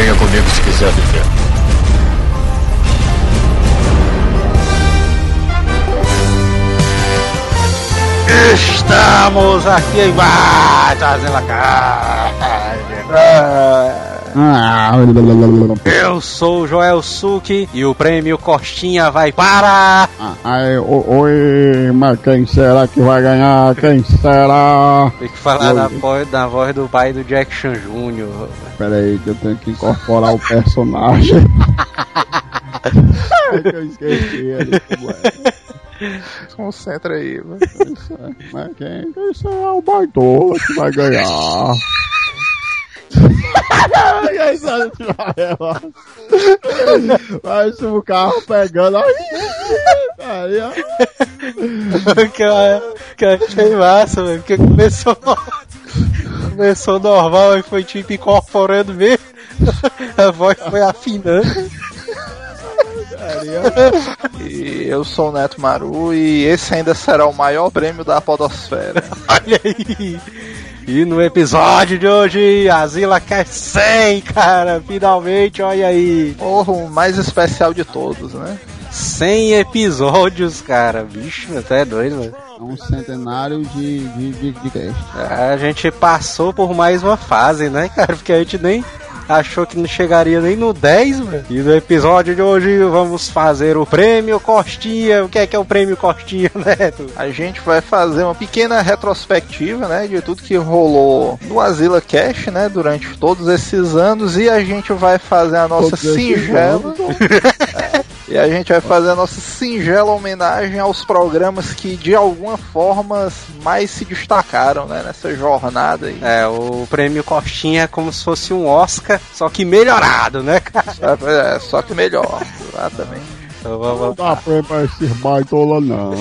Venha comigo se quiser viver. Estamos aqui em ah, trazendo a. Eu sou o Joel Suki e o prêmio Costinha vai para. Aí, oi, mas quem será que vai ganhar? Quem será? Tem que falar na voz, na voz do pai do Jackson Jr. Pera aí, que eu tenho que incorporar o personagem. eu esqueci ele. Concentra aí, mano. Mas quem? É o Baitola que vai ganhar. Mas o carro pegando aí. que, eu, que eu achei massa, velho. Porque começou, começou normal e foi tipo incorporando mesmo. A voz foi afinando. E eu sou o Neto Maru e esse ainda será o maior prêmio da Podosfera. Olha aí! E no episódio de hoje, a Zila quer 100, cara! Finalmente, olha aí! Porra, o mais especial de todos, né? 100 episódios, cara! Bicho, até é doido, mano. É um centenário de, de, de, de cast. A gente passou por mais uma fase, né, cara? Porque a gente nem achou que não chegaria nem no 10, mano. E no episódio de hoje vamos fazer o prêmio Costinha. O que é que é o prêmio Costinha, Neto? A gente vai fazer uma pequena retrospectiva, né, de tudo que rolou no Asila Cash, né, durante todos esses anos e a gente vai fazer a nossa singela e a gente vai fazer a nossa singela homenagem aos programas que de alguma forma mais se destacaram, né, nessa jornada aí. É, o prêmio Costinha é como se fosse um Oscar, só que melhorado, né, cara? É, só que melhor, exatamente. Então Não vamos dá prêmio pra esse baitola, não.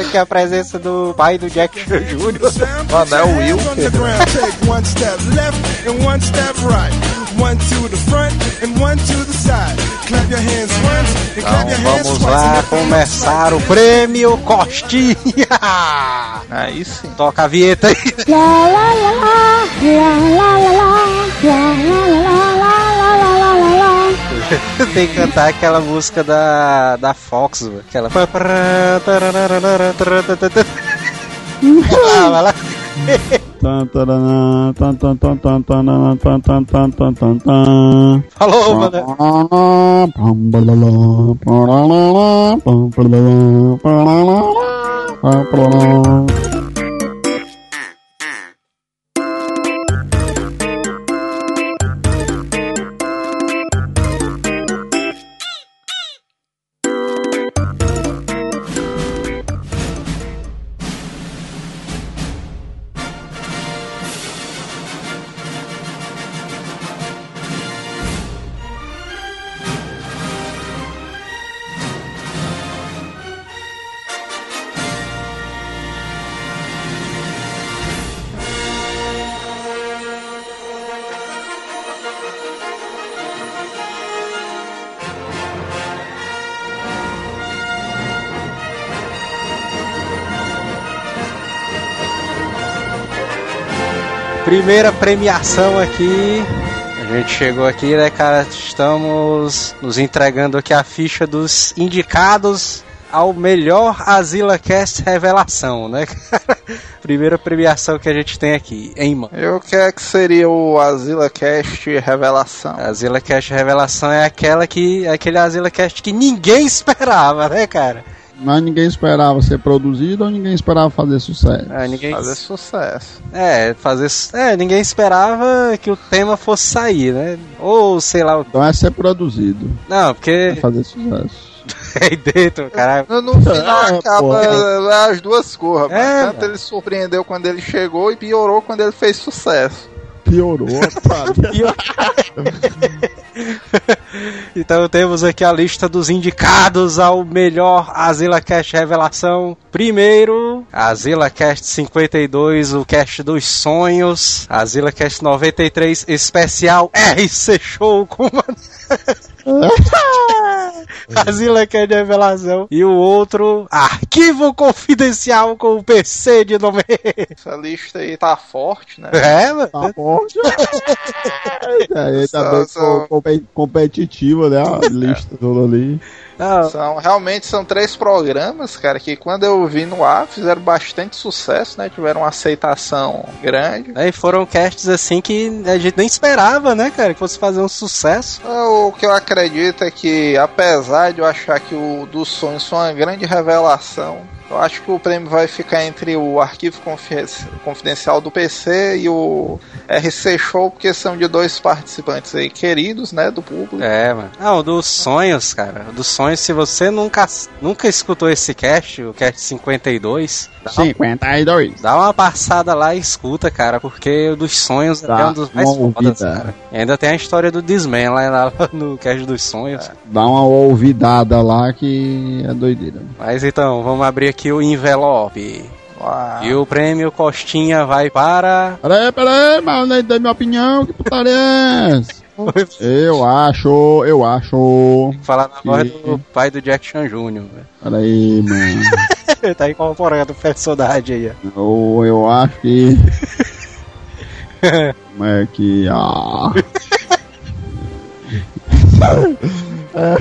aqui a presença do pai do Jackson Jr. Mano, é o Will. One step left and one step right. One to the front and one to the side. Clap your hands once and clap your Então hands vamos lá começar o prêmio Costinha! Aí sim. Toca a vinheta aí. Tem que cantar aquela música da, da Fox, mano. aquela. Ah, vai lá. Falou, mano. Primeira premiação aqui. A gente chegou aqui, né, cara? Estamos nos entregando aqui a ficha dos indicados ao melhor Asila Cast Revelação, né, cara? Primeira premiação que a gente tem aqui, hein, mano? Eu quero que seria o Asila Cast Revelação. Asila Cast Revelação é aquela que. é aquele Asila Cast que ninguém esperava, né, cara? Mas ninguém esperava ser produzido ou ninguém esperava fazer sucesso? É, ninguém. Fazer sucesso. É, fazer. É, ninguém esperava que o tema fosse sair, né? Ou sei lá. Então é ser produzido, Não, porque. é fazer sucesso. Aí dentro, caralho. No, final É, acaba porra. as duas cores. mas É, Tanto mano. ele surpreendeu quando ele chegou e piorou quando ele fez sucesso. Piorou, cara. Então temos aqui a lista dos indicados ao melhor Azila Cast Revelação. Primeiro, Azila Cast 52, o Cast dos Sonhos. Azila Cast 93, especial RC Show com Asila que é de revelação. E o outro, arquivo confidencial com o PC de nome. Essa lista aí tá forte, né? É, mano. Tá forte. Aí Só- também só- co- compe- competitiva, né? A lista toda ali. Não, São, realmente são três programas, cara, que quando eu vi no ar fizeram bastante sucesso, né? Tiveram uma aceitação grande. Aí foram casts assim que a gente nem esperava, né, cara, que fosse fazer um sucesso. O que eu acredito é que, apesar de eu achar que o dos sonhos foi uma grande revelação, eu acho que o prêmio vai ficar entre o arquivo confi- confidencial do PC e o RC Show, porque são de dois participantes aí queridos, né, do público. É, mano. Não, dos sonhos, cara. Dos sonhos, se você nunca, nunca escutou esse cast, o cast 52, dá, 52. dá uma passada lá e escuta, cara, porque o dos sonhos Dá é um dos mais uma fodas, cara. E ainda tem a história do Disman lá, lá no cast dos sonhos. Dá uma ouvidada lá que é doideira. Mas então, vamos abrir aqui o envelope. Ah, E o prêmio Costinha vai para. Peraí, peraí, mas nem dei minha opinião, que putaria é essa? Eu acho, eu acho. Falar na voz Que- do pai do Jack Chan Jr. velho. Peraí, mano. Tá incorporando o personagem aí. Eu, eu acho que. Como é que. Ah. é,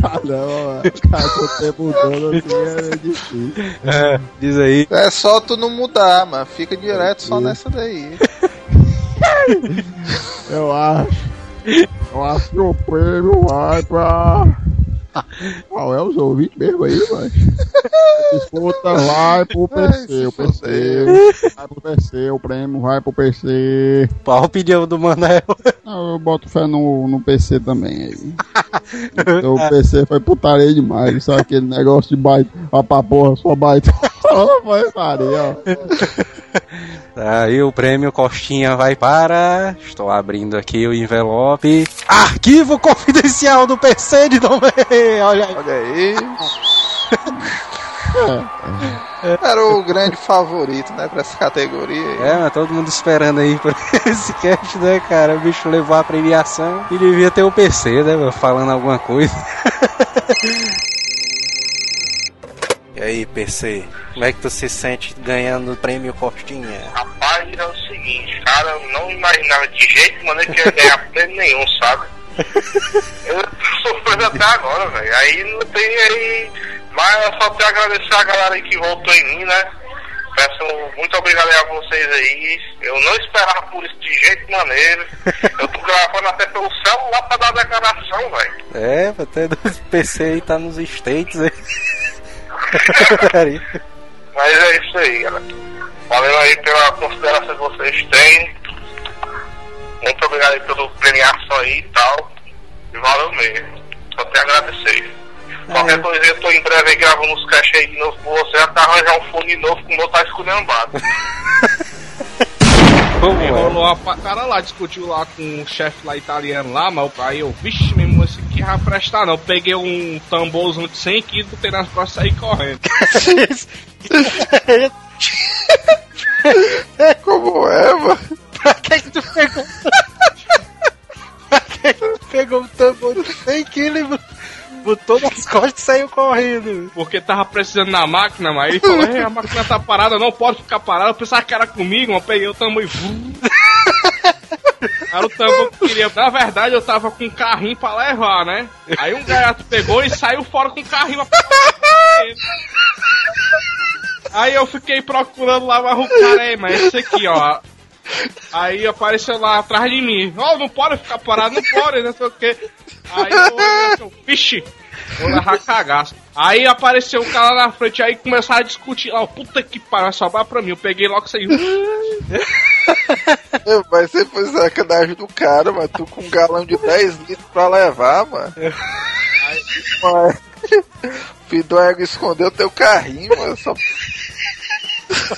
tá não, mano. Cara, tô até mudando assim é difícil. Diz aí. É só tu não mudar, mano. Fica direto só nessa daí. Eu acho. Eu acho que o prêmio vai pra. Qual é os ouvintes mesmo aí, mano? Disputa vai pro PC, o PC. Vai pro PC, o prêmio vai pro PC. Qual a opinião do Manel? Não, eu boto fé no, no PC também aí. Então, o PC foi putaria demais. Só aquele negócio de baita. Ó pra porra, só baita. Foi putaria, ó. Aí o prêmio Costinha vai para. Estou abrindo aqui o envelope. Arquivo confidencial do PC de nome. Olha aí. Olha aí. Era o grande favorito, né, pra essa categoria aí. É, mas todo mundo esperando aí por esse cast, né, cara? O bicho levou a premiação e devia ter o PC, né, falando alguma coisa. E aí, PC, como é que tu se sente ganhando o prêmio Costinha? Rapaz, é o seguinte, cara, eu não imaginava de jeito maneira que ia ganhar prêmio nenhum, sabe? Eu tô sofrendo até agora, velho. Aí não tem aí. Mas eu só tenho a agradecer a galera aí que voltou em mim, né? Peço muito obrigado aí a vocês aí. Eu não esperava por isso de jeito maneiro. Eu tô gravando até pelo celular pra dar declaração, velho. É, até do PC aí tá nos States aí. Mas é isso aí, galera. Valeu aí pela consideração que vocês têm. Muito obrigado aí pela premiação aí e tal. E valeu mesmo. Só tenho a agradecer. Qualquer coisa eu tô em breve aí gravando uns caixas aí de novo com você, até arranjar um fone novo que o meu tá esculhambado. Como Aí é? rolou a cara lá, discutiu lá com o chefe lá italiano lá, mas aí eu, vixe, mesmo, esse aqui vai prestar não. Eu peguei um tamborzão de 100 quilos, botei nas costas e saí correndo. Como é, mano? pra que que tu pegou? Costas e saiu correndo? Porque tava precisando na máquina, mas ele falou, "É, a máquina tá parada, não pode ficar parada. Eu pensava que era comigo, mas eu peguei o vum. Era o tambor que eu queria. Na verdade, eu tava com um carrinho pra levar, né? Aí um gaiato pegou e saiu fora com o carrinho pra Aí eu fiquei procurando lá, mas o cara aí, mas esse aqui, ó. Aí apareceu lá atrás de mim. Ó, não pode ficar parado, não pode, não sei o quê. Aí eu olhei assim, vixe, vou levar cagaço. Aí apareceu o cara na frente, aí começaram a discutir. Ó, puta que pariu, sobrar pra mim. Eu peguei logo isso aí. Mas você foi sacanagem do cara, mano. Tu com um galão de 10 litros pra levar, mano. Mas... Filho do ego escondeu teu carrinho, mano. Só...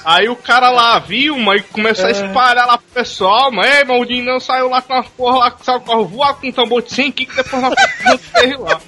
Aí o cara lá viu, mas e começou a espalhar lá pro pessoal, mas ei, maldinho não saiu lá com uma porra lá, saiu com a voar com um tambor de 100 que depois nós fez lá.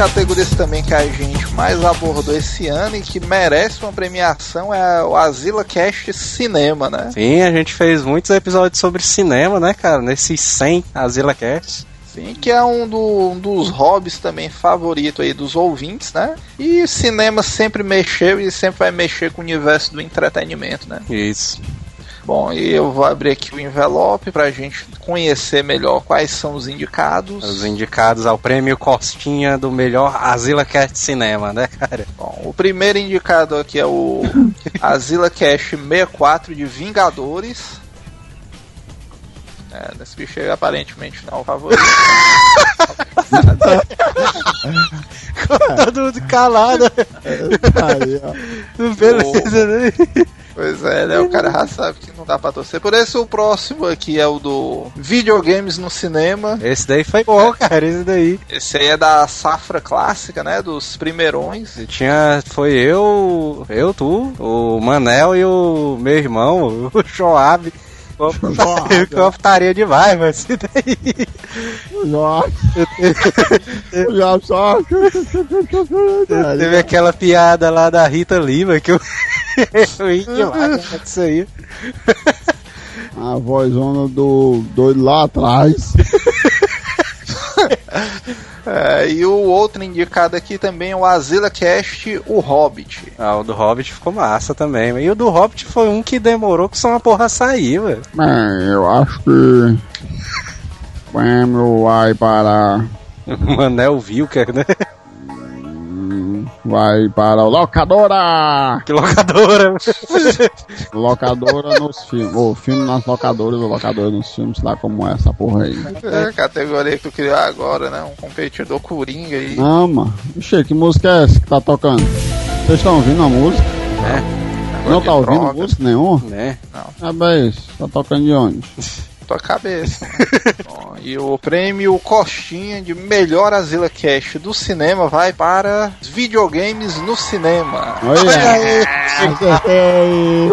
Categorias também que a gente mais abordou esse ano e que merece uma premiação é o Azila Cast Cinema, né? Sim, a gente fez muitos episódios sobre cinema, né, cara? Nesses 100 Azila Cast. Sim, que é um, do- um dos hobbies também favorito aí dos ouvintes, né? E cinema sempre mexeu e sempre vai mexer com o universo do entretenimento, né? Isso. Bom, e eu vou abrir aqui o envelope pra gente conhecer melhor quais são os indicados. Os indicados ao prêmio Costinha do melhor Azila Cast Cinema, né, cara? Bom, o primeiro indicado aqui é o Azila Cash 64 de Vingadores. É, desse bicho aí aparentemente não é o favorito. Todo mundo calado. Beleza, né? Pois é, né? O cara já sabe que não dá pra torcer. Por isso o próximo aqui é o do videogames no cinema. Esse daí foi bom, cara. Esse daí. Esse aí é da safra clássica, né? Dos primeirões. Tinha. Foi eu, eu, tu, o Manel e o meu irmão, o Joab. Que optaria demais, mas esse daí. Já. Só. Teve aquela piada lá da Rita Lima que eu. eu ri demais com isso aí. A vozona do doido lá atrás. É, e o outro indicado aqui também é o Azila Cast, o Hobbit. Ah, o do Hobbit ficou massa também. E o do Hobbit foi um que demorou que só uma porra sair, velho. Bem, eu acho que. O prêmio vai para. O Manel Vilker, né? Vai para o locadora! Que locadora. Locadora nos filmes. O filme nas locadoras, o locadora nos filmes, sei lá como é essa porra aí. É a categoria que tu criou agora, né? Um competidor coringa aí. Não, mano. Ixi, que música é essa que tá tocando? Vocês estão ouvindo a música? Não tá ouvindo droga. música nenhuma? né? Ah, bem, tá tocando de onde? tua cabeça. Bom, e o prêmio Coxinha de melhor Azila Cash do cinema vai para os videogames no cinema. Olha aí! Acertei!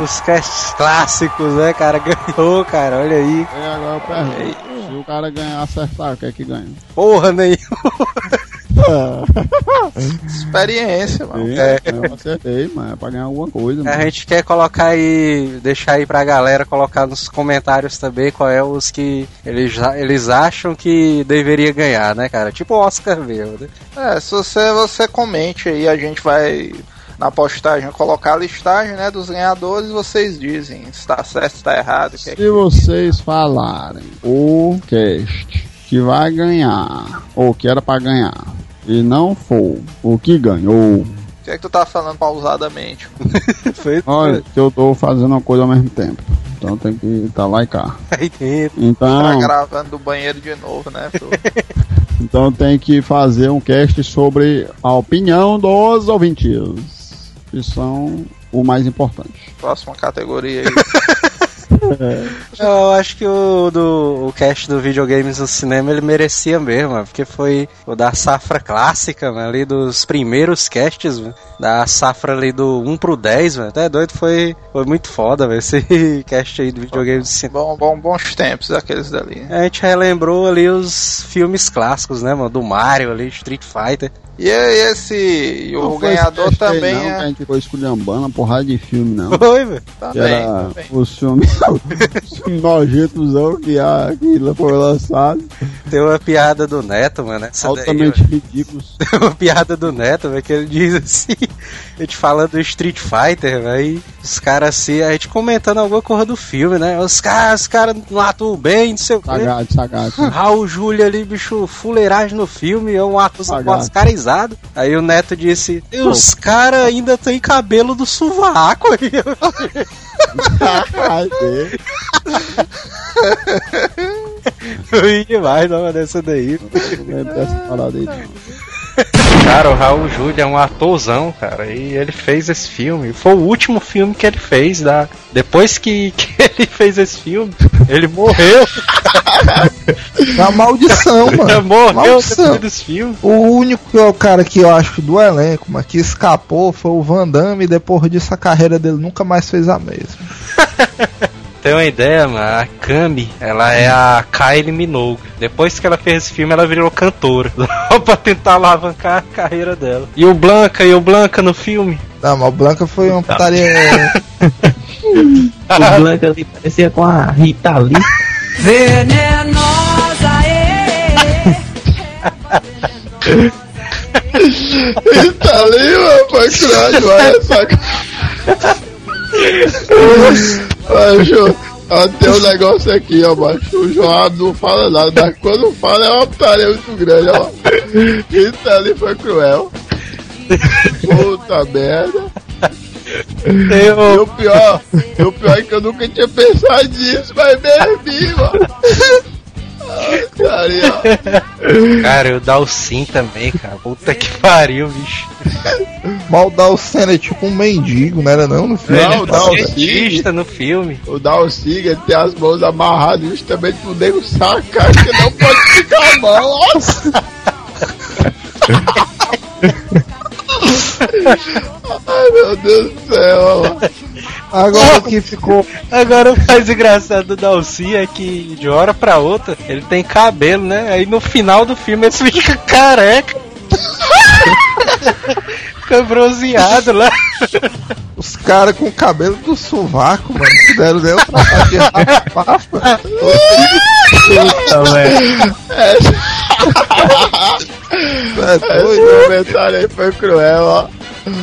Os casts clássicos, né, cara? Ganhou, cara. Olha aí. E agora eu pergunto: se o cara ganhar acertar, o que é que ganha? Porra nenhuma. Experiência, mano. É, eu acertei, mas é pra ganhar alguma coisa. A mano. gente quer colocar aí, deixar aí pra galera colocar nos comentários também qual é os que eles, eles acham que deveria ganhar, né, cara? Tipo o Oscar mesmo, né? É, se você, você comente aí, a gente vai na postagem colocar a listagem né, dos ganhadores vocês dizem se tá certo, se tá errado. o Que é que... Se vocês falarem o cast que vai ganhar, ou que era pra ganhar, e não for o que ganhou, o que é que tu tá falando pausadamente? Foi olha, que eu tô fazendo uma coisa ao mesmo tempo. Então tem que estar lá e cá. aí dentro. Tá Então, gravando do banheiro de novo, né? então tem que fazer um cast sobre a opinião dos ouvintes, que são o mais importante. Próxima categoria aí. Eu acho que o do o cast do videogames no cinema ele merecia mesmo, mano, porque foi o da safra clássica, mano, ali dos primeiros casts, mano, da safra ali do 1 pro 10, mano. Até doido, foi, foi muito foda, velho, esse cast aí do videogames no cinema. bom, bom, bons tempos aqueles dali. A gente relembrou ali os filmes clássicos, né, mano? Do Mario ali, Street Fighter. E aí esse. E o Não foi ganhador também não, que a é. gente ficou esculhambando uma porrada de filme, não. Foi, velho. Também, era também. os filmes, os filmes nojentosão que, a, que foi lançado, Tem uma piada do Neto, mano. Essa daí, altamente ridículos. Tem uma piada do Neto, velho, que ele diz assim, a gente falando do Street Fighter, velho, aí os caras assim, a gente comentando alguma coisa do filme, né? Os caras, os caras não atuam bem, não sei o quê. Sagate, sagate. Raul Júlia ali, bicho, fuleiragem no filme, é um Sagaz. mascarizado. Aí o Neto disse, e os caras ainda tem cabelo do sovaco aí. Ai. Eu ri demais uma dessa daí. Não lembro dessa parada aí, não. Cara, o Raul Júlia é um atorzão, cara, e ele fez esse filme. Foi o último filme que ele fez. Da... Depois que, que ele fez esse filme, ele morreu. É uma maldição, mano. morreu Maldição. desse filme. O único cara que eu acho do elenco, mas que escapou foi o Van Damme e depois disso a carreira dele nunca mais fez a mesma. Tem uma ideia, mano, a Kami, ela é a Kylie Minogue. Depois que ela fez esse filme, ela virou cantora. Só pra tentar alavancar a carreira dela. E o Blanca, e o Blanca no filme? Não, mas o Blanca foi uma putaria. O Blanca ali parecia com a Rita Lee. Tá ali, mano, foi crânio, olha só. Ó, tem um negócio aqui, ó, macho. O João não fala nada, mas quando fala é uma putaria muito grande, ó. Isso ali foi cruel. Puta merda. E o pior, e o pior é que eu nunca tinha pensado nisso, mas mesmo, mano. Carinha. Cara, o Dalsin também, cara. Puta que pariu, bicho. Mal dar o cena é tipo um mendigo, não era não no filme? Não, o Dalsin, Cientista no filme. o ele tem as mãos amarradas justamente pro nego sacar que não pode ficar a mão, nossa. Ai, meu Deus do céu. Agora que ficou. Agora o mais engraçado do Dalsin é que de hora pra outra ele tem cabelo, né? Aí no final do filme ele fica careca. fica bronzeado lá. Os caras com o cabelo do sovaco, mano. Fizeram nem o trabalho de rapar, mano. Puta, velho. É doido, Esse comentário aí foi cruel, ó.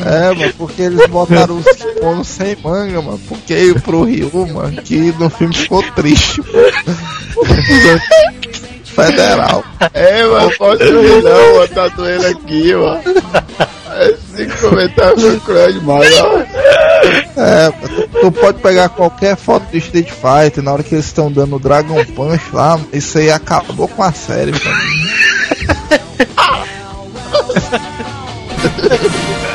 É, mano, porque eles botaram os kimonos sem manga, mano. Porque pro Ryu, mano, que no filme ficou triste, mano. Federal. É, mano, pode rir não, mano, tá doendo aqui, mano. Esse comentário foi cruel demais, ó. É, tu, tu pode pegar qualquer foto de Street Fighter na hora que eles estão dando o Dragon Punch lá, isso aí acabou com a série, mano.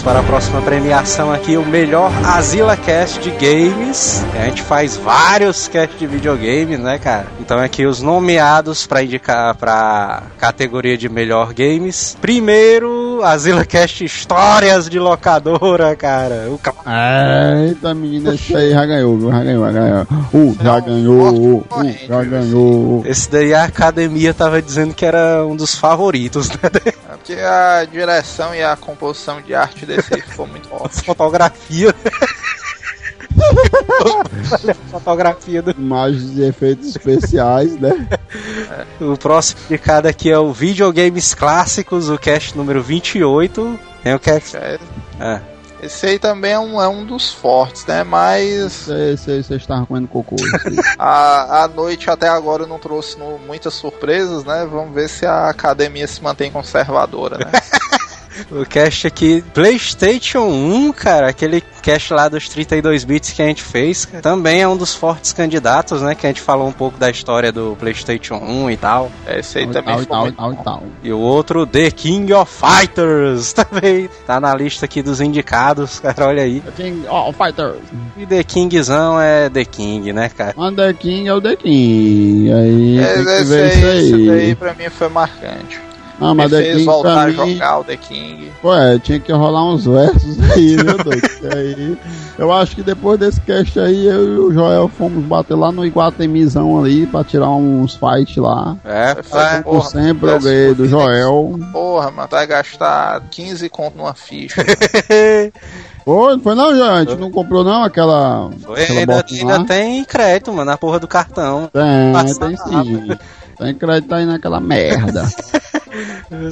Vamos para a próxima premiação aqui, o melhor Azila Cast de Games. A gente faz vários cast de videogame, né, cara? Então aqui os nomeados para indicar para categoria de melhor games. Primeiro, Azila Cast Histórias de locadora, cara. O ca- Eita, menina, esse aí já ganhou, viu? Já ganhou, já ganhou. Uh, já ganhou, uh, uh, já ganhou. Esse daí a academia tava dizendo que era um dos favoritos, né? É porque a direção e a composição de arte desse aí ficou muito ótimo. Fotografia. Olha a fotografia do Imagens e efeitos especiais, né? O próximo indicado aqui é o Videogames Clássicos, o cast número 28. Tem o cast. É, É. Esse aí também é um, é um dos fortes, né? Mas Vocês estavam comendo cocô. isso aí. a, a noite até agora não trouxe no- muitas surpresas, né? Vamos ver se a academia se mantém conservadora, né? O cast aqui, PlayStation 1, cara, aquele cast lá dos 32 bits que a gente fez, cara, também é um dos fortes candidatos, né? Que a gente falou um pouco da história do PlayStation 1 e tal. Esse aí Tal, também tal, ficou tal, muito tal, bom. tal. E o outro, The King of Fighters, também tá na lista aqui dos indicados, cara, olha aí. King of Fighters. E The Kingzão é The King, né, cara? One The King é o The King. Aí tem que Esse, ver esse, isso aí, esse aí. daí pra mim foi marcante. Ah, mas The fez King voltar a mim... jogar o The King. Ué, tinha que rolar uns versos aí, viu, doido? Que aí, eu acho que depois desse cast aí, eu e o Joel fomos bater lá no Iguatemizão ali pra tirar uns fight lá. É, Foi, é. Como porra, sempre, eu ganhei do que- Joel. Porra, mano, tu vai gastar 15 conto numa ficha. Foi, não foi não, Joel? A gente não comprou não aquela... Foi, aquela ainda, ainda lá? tem crédito, mano, na porra do cartão. Tem, Passa tem sim. Tem crédito aí naquela merda.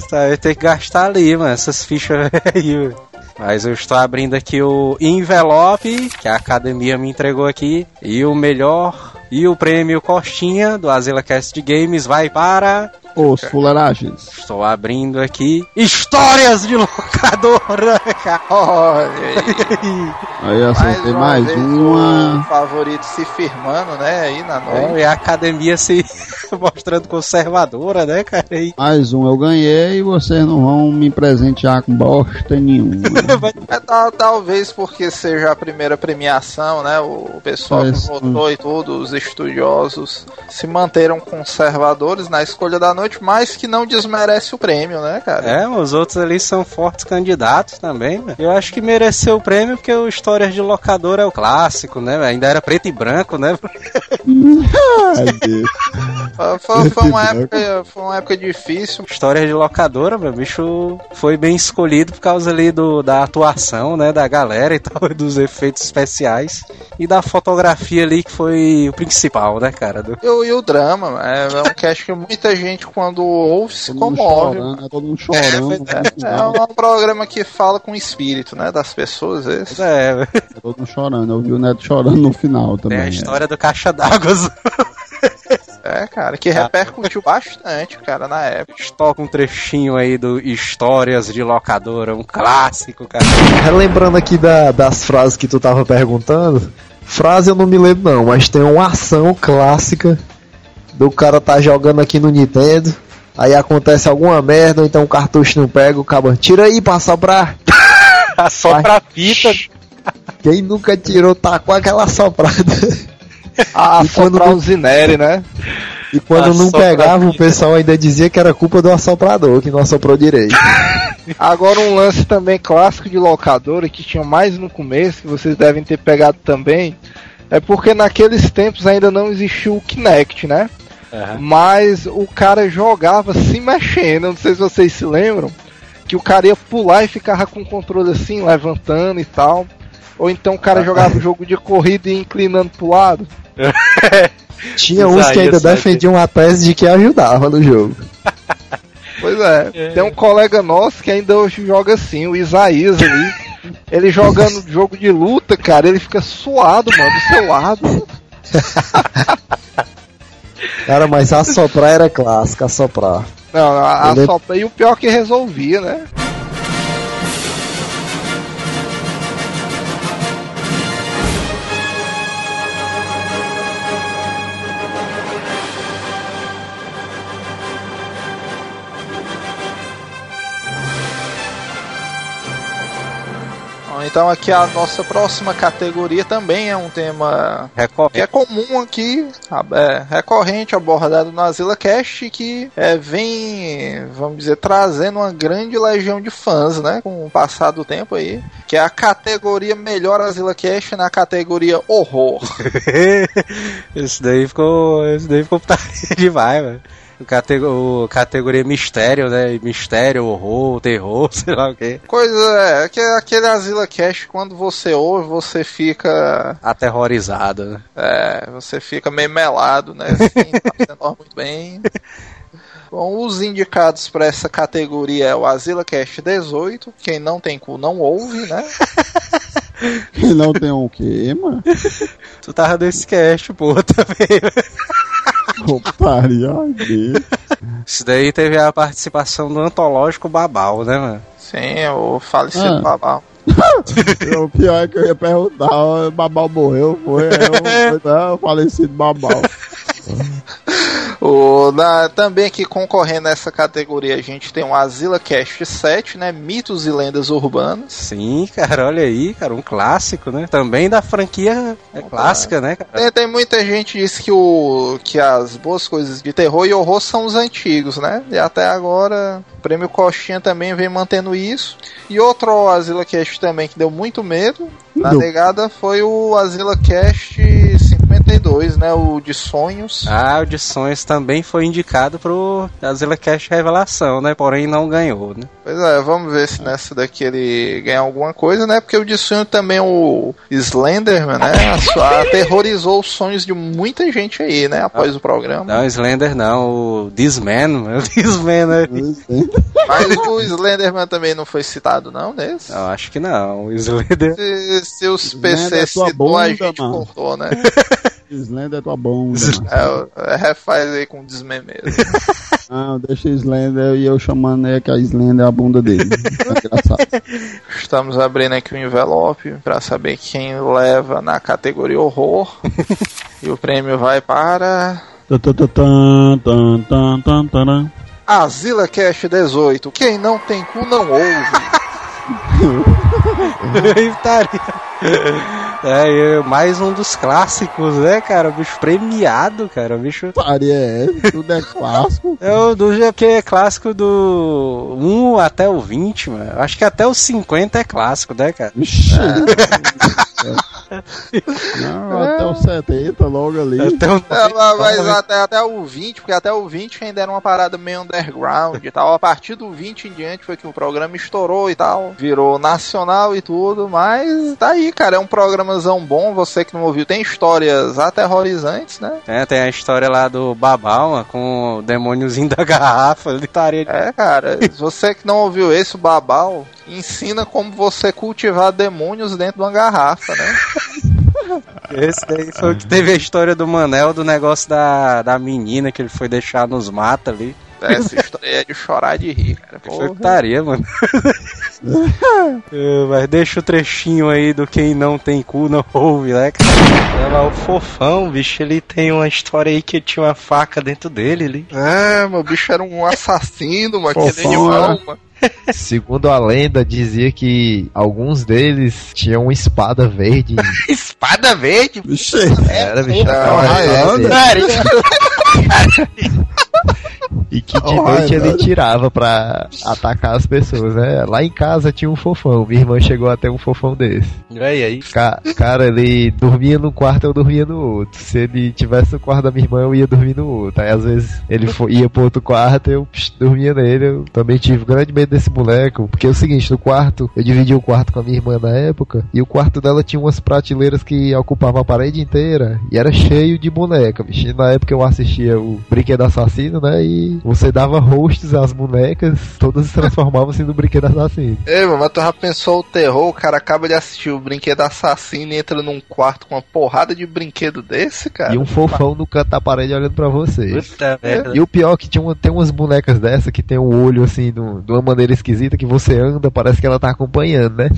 Tá, eu tenho que gastar ali, mano, essas fichas aí. mano. Mas eu estou abrindo aqui o envelope que a academia me entregou aqui. E o melhor. E o prêmio Costinha do Azila Cast Games vai para. Os fuleiragens. Estou abrindo aqui. Histórias de locadora, cara. Olha aí. Aí acertei mais vez uma. O favorito se firmando, né? Aí na noite. É, e a academia se mostrando conservadora, né, cara? E Mais um eu ganhei e vocês não vão me presentear com bosta nenhuma. É, tal- talvez porque seja a primeira premiação, né? O pessoal que Mas, votou e tudo, os estudiosos se manteram conservadores na escolha da noite, mas que não desmerece o prêmio, né, cara? É, os outros ali são fortes candidatos também, velho. Eu acho que mereceu o prêmio porque o Histórias de Locador é o clássico, né? Ainda era preto e branco, né? Ai, Deus. Foi, foi- foi uma época, foi uma época difícil. Histórias de Locadora, meu bicho foi bem escolhido por causa ali do, da atuação, né? Da galera e tal, dos efeitos especiais e da fotografia ali que foi o principal, né, cara? Do- E, o- e o drama, é, é um cast que muita gente, quando ouve, se comove. chorando, né? todo mundo chorando. É, é um programa que fala com o espírito, né, das pessoas. Esse. É, velho. Todo mundo chorando. Eu vi o Neto chorando no final também. tem a é. história do caixa d'água. É, cara, que repercutiu bastante, cara, na época. Toca um trechinho aí do Histórias de Locadora, um clássico, cara. Relembrando aqui da- das frases que tu tava perguntando, frase eu não me lembro não, mas tem uma ação clássica do cara tá jogando aqui no Nintendo, aí acontece alguma merda, ou então o cartucho não pega, o cabo tira aí pra sobrar. Só pra fita. Quem nunca tirou tá com aquela soprada. Ah, E quando soprar não- o Zineri, né? E quando não pegava, o pessoal ainda dizia que era culpa do assoprador, que não assoprou direito. Agora um lance também clássico de locadora que tinha mais no começo, que vocês devem ter pegado também, é porque naqueles tempos ainda não existiu o Kinect, né? Mas o cara jogava se mexendo, não sei se vocês se lembram, que o cara ia pular e ficava com o controle assim, levantando e tal. Ou então o cara jogava um jogo de corrida e ia inclinando pro lado. Tinha uns que ainda sabe? defendiam a tese de que ajudava no jogo. Pois é, tem um colega nosso que ainda hoje joga assim, o Isaías ali. Ele jogando jogo de luta, cara, ele fica suado, mano, do seu lado. Cara, mas assoprar era clássico, assoprar. Não, a, a Ele- sopra- E o pior que resolvia, né? Então aqui a nossa próxima categoria também é um tema que Recorre. é comum aqui, é, recorrente, abordado no Azila Cast, que é, vem, vamos dizer, trazendo uma grande legião de fãs, né, com o passar do tempo aí, que é a categoria melhor Azila Cast na categoria horror. esse daí ficou. Esse daí ficou demais, velho. O, categoria mistério, né? Mistério, horror, terror, sei lá o que. Coisa é, que aquele Azila Cast, quando você ouve, você fica, Aterrorizado, né? é, você fica meio melado, né, assim, tá muito bem. Bom, os indicados para essa categoria é o Azila Cast 18, quem não tem cu não ouve, né? E não tem o quê, mano? Tu tava nesse cast, pô, também. Deus. Isso daí teve a participação do antológico Babal, né, mano? Sim, o falecido Ah. Babal. O pior é que eu ia perguntar, o Babal morreu, foi, eu, foi né, o falecido Babal. O, na- também aqui concorrendo nessa categoria a gente tem o Azila Cast 7, né? Mitos e lendas urbanas. Sim, cara, olha aí, cara, um clássico, né? Também da franquia é clássica, né, cara? Tem, tem muita gente que diz que, o, que as boas coisas de terror e horror são os antigos, né? E até agora o Prêmio Coxinha também vem mantendo isso. E outro Azila Cast também que deu muito medo na negada foi o Azila Cast 52, né? O de sonhos. Ah, o de sonhos também foi indicado pro Azila Cash Revelação, né? Porém não ganhou, né? Pois é, vamos ver se nessa daqui ele ganha alguma coisa, né? Porque o de sonho também, o Slenderman, né? a- Aterrorizou os sonhos de muita gente aí, né? Após o programa. Não, Slender não, o This Man, o This Man, né? Mas o Slenderman também não foi citado, não, nesse? Não, acho que não, o Slender... Se, se os é citou, a bunda, gente mano. cortou, né? Slender é tua bunda. É, é, refaz aí com desmê mesmo. Não, deixa Slender e eu chamando aí que a Slender é a bunda dele. É engraçado. Estamos abrindo aqui o envelope pra saber quem leva na categoria horror. e o prêmio vai para Tan, tan, tan, tan, tan, tan, tan. Azila Cash 18. Quem não tem cu não ouve. Estaria. É, mais um dos clássicos, né, cara? O bicho premiado, cara. O bicho. Putaria é? Tudo é clássico. É o do GQ é clássico do 1 até o 20, mano. Acho que até o 50 é clássico, né, cara? Vixe. Não, até os 70, logo ali. Até o É, mas até, até o 20, porque até o 20 ainda era uma parada meio underground e tal. A partir do 20 em diante foi que o programa estourou e tal. Virou nacional e tudo, mas tá aí, cara. É um programazão bom. Você que não ouviu, tem histórias aterrorizantes, né? É, tem a história lá do Babal, com o demôniozinho da garrafa. Ele estaria. É, cara. você que não ouviu esse, o Babal, ensina como você cultivar demônios dentro de uma garrafa, né? Esse daí foi o que teve a história do Manel, do negócio da, da menina que ele foi deixar nos matos ali. Essa história é de chorar de rir, cara. Putaria, mano. É, Mas deixa o trechinho aí do quem não tem cu não ouve, né? cara? É lá o fofão, bicho, ele tem uma história aí que tinha uma faca dentro dele ali. É, meu bicho era um assassino, mano. Animal, né? mano. Segundo a lenda, dizia que alguns deles tinham uma espada verde. Espada verde? Vixe. Era, bicho. porra, era uma Highlander. verde. E que de Oh, noite ele tirava pra atacar as pessoas, né? Lá em casa tinha um fofão. Minha irmã chegou a ter um fofão desse. E aí? Ca- cara, ele dormia num quarto, eu dormia no outro. Se ele tivesse no quarto da minha irmã, eu ia dormir no outro. Aí às vezes ele ia pro outro quarto, eu psh, dormia nele. Eu também tive grande medo desse moleque. Porque é o seguinte, no quarto, eu dividi o quarto com a minha irmã na época, e o quarto dela tinha umas prateleiras que ocupavam a parede inteira, e era cheio de boneca, bicho. E na época eu assistia o Brinquedo Assassino, né? E você dava hosts às bonecas, todas se transformavam-se no Brinquedo Assassino. Ei, mano, mas tu já pensou o terror? O cara acaba de assistir o brinquedo assassino e entra num quarto com uma porrada de brinquedo desse, cara. E um fofão no canto da parede olhando pra você. Puta merda. E o pior é que tinha uma- tem umas bonecas dessa que tem o olho assim, do- de uma maneira esquisita, que você anda, parece que ela tá acompanhando, né?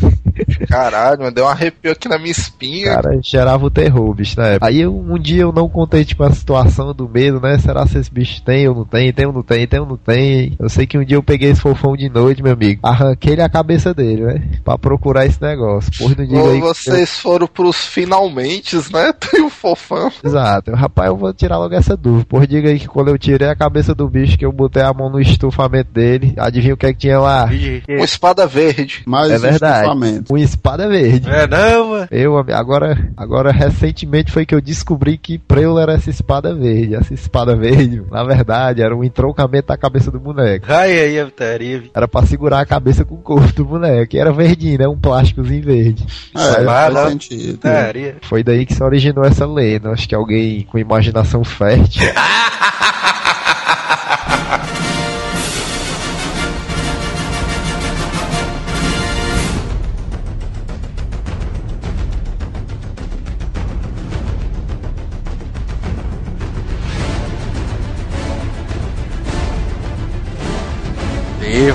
Caralho, mano, deu um arrepio aqui na minha espinha. Cara, gerava o terror, bicho, na época. Aí um dia eu não contente com a situação do medo, né? Será se esse bicho tem ou não tem, tem ou não tem, tem ou não tem. Eu sei que um dia eu peguei esse fofão de noite, meu amigo. Arranquei-lhe a cabeça dele, né? Pra procurar esse negócio. Porra, não diga aí. vocês foram pros finalmente, né? Tem o fofão. eu- Exato. Eu, Rapaz, eu vou tirar logo essa dúvida. Porra, diga aí que quando eu tirei a cabeça do bicho, que eu botei a mão no estufamento dele, adivinha o que é que tinha lá? Uma espada verde. Mais É verdade. estufamento. Uma espada verde. É não, mano. Eu, agora, agora recentemente foi que eu descobri que Preula era essa espada verde. Essa espada verde, na verdade, era um entroncamento da cabeça do boneco. Ai, aí, a putaria. Era pra segurar a cabeça com o corpo do boneco. E era verdinho, né? Um plásticozinho verde. É, Vai, faz não. sentido. Putaria. Foi daí que se originou essa lenda. Acho que alguém com imaginação fértil.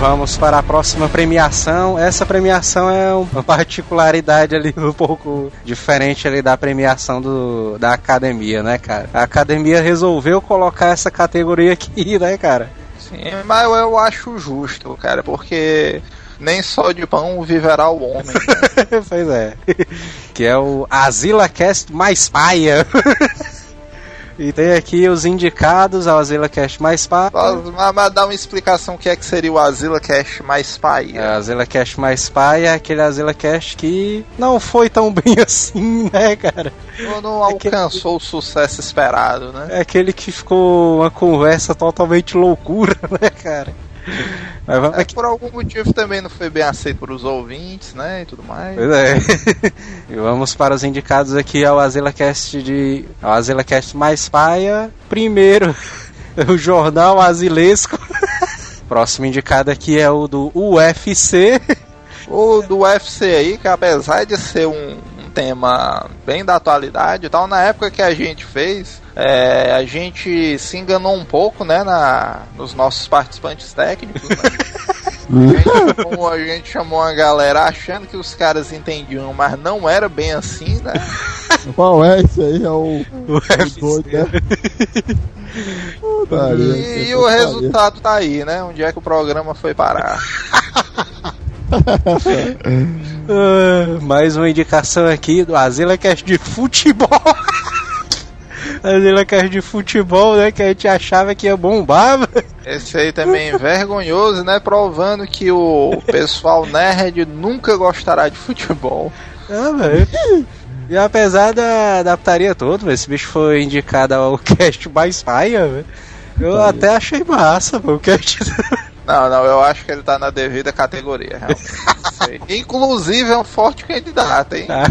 vamos para a próxima premiação. Essa premiação é uma particularidade ali um pouco diferente ali da premiação do, da academia, né, cara? A academia resolveu colocar essa categoria aqui, né, cara? Sim, mas eu, acho justo, cara, porque nem só de pão viverá o homem. né? pois é. Que é o Azila Cast mais paia. E tem aqui os indicados ao Azila Cast mais paia. mas, dá uma explicação o que é que seria o Azila Cash mais pai. É, Azila Cast mais paia é aquele Azila Cast que não foi tão bem assim, né, cara? Não, não alcançou o sucesso esperado, né? É aquele que ficou uma conversa totalmente loucura, né, cara? Mas vamos É, aqui. por algum motivo também não foi bem aceito por os ouvintes, né? E tudo mais. Pois é. e vamos para os indicados aqui ao AzilaCast de. ao AzilaCast mais paia. Primeiro, o Jornal Azilesco. Próximo indicado aqui é o do UFC. O do UFC aí, que apesar de ser um, um tema bem da atualidade e tal, na época que a gente fez, É, a gente se enganou um pouco, né, na, nos nossos participantes técnicos, né? A gente, chamou, a gente chamou a galera achando que os caras entendiam, mas não era bem assim, né? Qual é esse aí? É o. O UFC. doido, né? Putaria, E, que o resultado tá aí, né? Onde é que o programa foi parar? Ah, mais uma indicação aqui do Azila Cast de futebol. Azila Cast de futebol, né? Que a gente achava que ia bombar. velho. Esse aí também é vergonhoso, né? Provando que o pessoal nerd nunca gostará de futebol. Ah, velho. E apesar da, da putaria toda, velho, esse bicho foi indicado ao cast mais paia, velho. Eu até achei massa, velho, o cast. Não, não, eu acho que ele tá na devida categoria, realmente. Inclusive é um forte candidato, hein? Tá.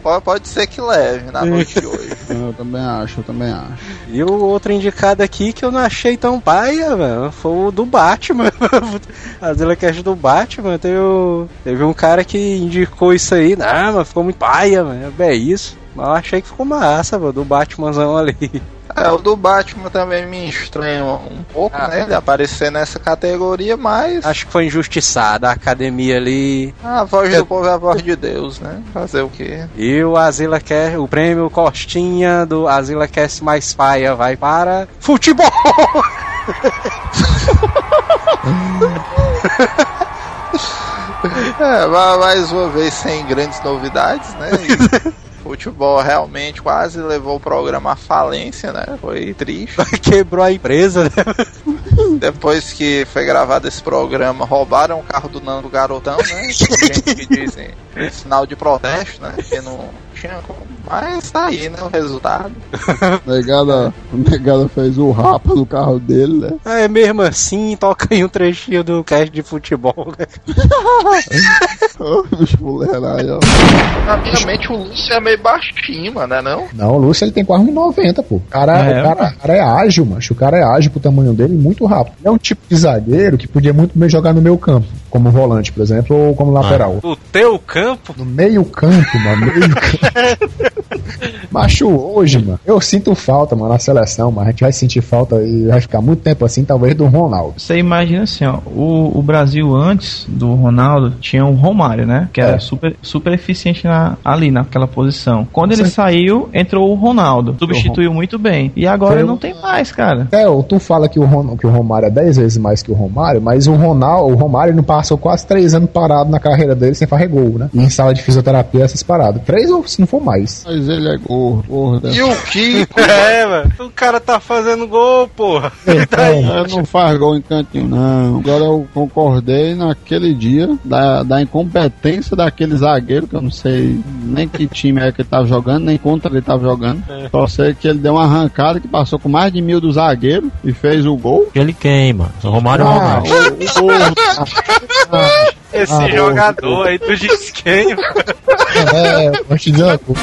Pode, pode ser que leve na noite de hoje. Eu também acho, eu também acho. E o outro indicado aqui que eu não achei tão paia, velho, foi o do Batman. A Zilacast do Batman, teve, o- teve um cara que indicou isso aí. Não, mas ficou muito paia, mano. É isso. Mas eu achei que ficou massa, velho, do Batmanzão ali. É, o do Batman também me estranha um pouco, né? Ele aparecer nessa categoria, mas Acho que foi injustiçado. A academia ali. a voz do povo é a voz de Deus, né? Fazer o quê? E o Azila Cast, o prêmio Costinha do Azila Cast mais paia vai para futebol! É, ma- mais uma vez sem grandes novidades, né? E futebol realmente quase levou o programa à falência, né? Foi triste. Quebrou a empresa, né? Depois que foi gravado esse programa, roubaram o carro do Nando Garotão, né? Tem gente que dizem sinal de protesto, né? Não tinha como. Mas tá aí, né? O resultado. Negada, o negada fez o rapa no carro dele, né? Ah, É mesmo assim, toca aí um trechinho do cast de futebol, né? Ô, bicho fuleiragem, ó. Na minha mente, o Lúcio é meio baixinho, mano, né? Não? Não, o Lúcio ele tem quase 1,90, pô. O cara, É, o, cara, o cara é ágil, macho. O cara é ágil pro tamanho dele e muito rápido. É um tipo de zagueiro que podia muito bem jogar no meio campo, como volante, por exemplo, ou como lateral. O teu campo? No meio campo, mano. Meio campo. Macho, hoje, mano, eu sinto falta, mano, na seleção, mas a gente vai sentir falta e vai ficar muito tempo assim, talvez, do Ronaldo. Você imagina assim, ó, o, o Brasil antes do Ronaldo tinha o Romário, né? Que era É. super, super eficiente na, ali naquela posição. Quando ele Sim. saiu, entrou o Ronaldo. Substituiu muito bem. E agora Eu- não tem mais, cara. É, tu fala que o, Ron, que o Romário é 10 vezes mais que o Romário, mas o Ronaldo, o Romário não passou quase 3 anos parado na carreira dele sem fazer gol, né? E em sala de fisioterapia essas paradas. 3 ou se não for mais. Mas ele é gordo, gordo. E o Kiko? É, mano. O cara tá fazendo gol, porra. Então, É, não faz gol em cantinho, não. Agora eu concordei naquele dia da, da incompetência daquele zagueiro, que eu não sei nem que time é que ele tava jogando, nem contra ele tava jogando. Só sei que ele deu uma arrancada que passou com mais de mil do zagueiro e fez o gol. Ele queima. O Romário Ah, Romário. O, o gordo. Esse Ah, jogador aí, disse quem? é, vou te dizer uma coisa.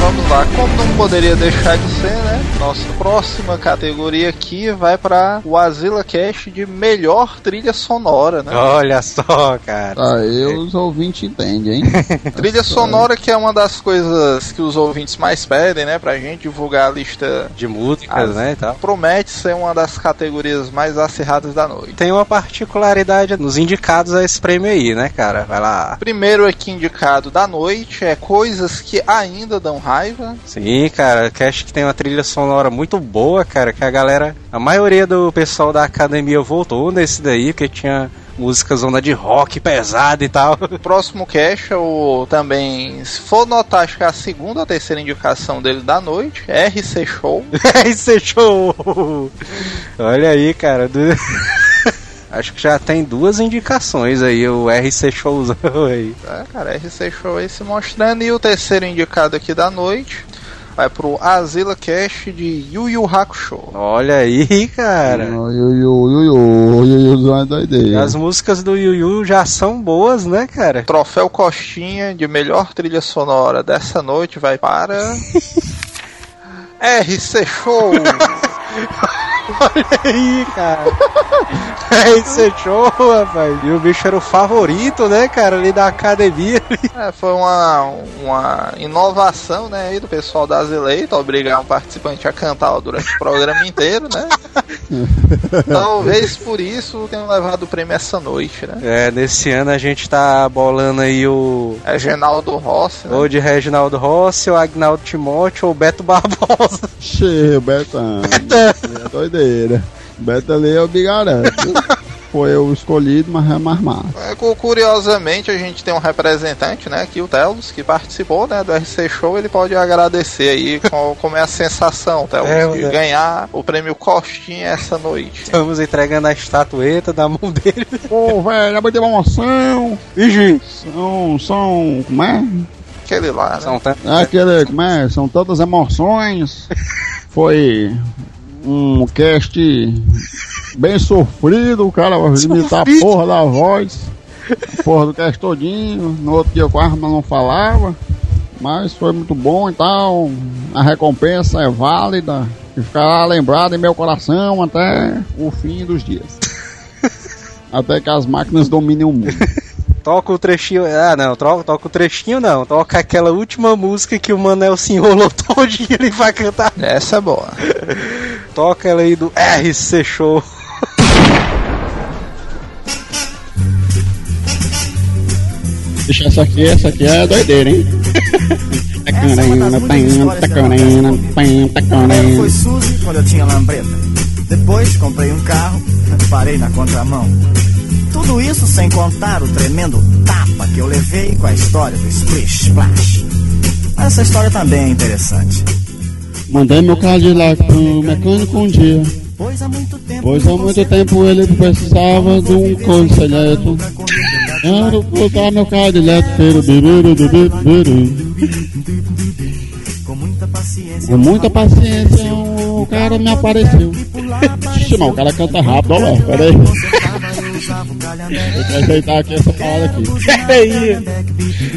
Vamos lá, como não poderia deixar de ser, né? Nossa próxima categoria aqui vai para o Azila Cast de melhor trilha sonora, né? Olha só, cara. Aí os ouvintes entendem, hein? Trilha sonora que é uma das coisas que os ouvintes mais pedem, né? Pra gente divulgar a lista. De músicas, As- né, tal. Promete ser uma das categorias mais acirradas da noite. Tem uma particularidade nos indicados a esse prêmio aí, né, cara? Vai lá. Primeiro aqui indicado da noite é coisas que ainda dão raiva. Sim, cara, cast que tem uma trilha sonora muito boa, cara, que a galera, a maioria do pessoal da academia voltou nesse daí, porque tinha música zona de rock pesada e tal. Próximo cast é o também, se for notar, acho que é a segunda ou terceira indicação dele da noite, RC Show. Esse show! Olha aí, cara. do- Acho que já tem duas indicações aí, o RC Showzão aí. É, cara, RC Show aí se mostrando. E o terceiro indicado aqui da noite vai pro Azila Cast de Yu Yu Hakusho. Olha aí, cara. Yu, yu, yu, yu, yu, yu, é doideira. As músicas do Yu Yu já são boas, né, cara? Troféu Costinha de melhor trilha sonora dessa noite vai para. RC Show! Olha aí, cara. É isso é show, rapaz. E o bicho era o favorito, né, cara, ali da academia. É, foi uma, uma inovação, né, aí do pessoal das eleitas, obrigar um participante a cantar durante o programa inteiro, né? Talvez por isso tenham levado o prêmio essa noite, né? É, nesse ano a gente tá bolando aí o. Reginaldo Rossi, né? Ou de Reginaldo Rossi, ou Agnaldo Timóteo, ou Beto Barbosa. Cheio, Betão. É doideira. Beto ali eu me garanto. Foi o escolhido, mas é mais massa. É, cu- curiosamente, a gente tem um representante, né, aqui, o Telos, que participou, né, do RC Show, ele pode agradecer aí com- como é a sensação, Telos, É, de é. ganhar o prêmio Costinha essa noite. Estamos entregando a estatueta da mão dele. Pô, velho, é muita emoção. Ih, São, são, como é? Aquele lá, né? São tantos. É aquele, como é? São tantas emoções. Foi um cast bem sofrido, o cara vai imitar a porra da voz. A porra do cast todinho. No outro dia eu quase não falava. Mas foi muito bom então. A recompensa é válida. E ficará lembrada em meu coração até o fim dos dias. Até que as máquinas dominem o mundo. Toca o trechinho. Ah, não, toca, toca o trechinho não. Toca aquela última música que o Manel se enrolou todinho e ele vai cantar. Essa é boa. Toca ela aí do RC Show. Deixa essa aqui, essa aqui é doideira, hein? É histórias da Primeiro foi Suzy quando eu tinha lambreta. Depois comprei um carro, parei na contramão. Tudo isso sem contar o tremendo tapa que eu levei com a história do Splish Splash. Mas essa história também é interessante. Mandei meu Cadillac pro mecânico um dia. Pois há muito tempo, Pois há muito tempo ele precisava de um conselheiro. Quero botar meu Cadillac, biru, biru, biru, biru. com muita paciência, Com muita paciência, o cara me apareceu. Ixi, o cara canta rápido, ó, velho. Pera aí. Deixa eu ajeitar aqui essa parada aqui. Peraí.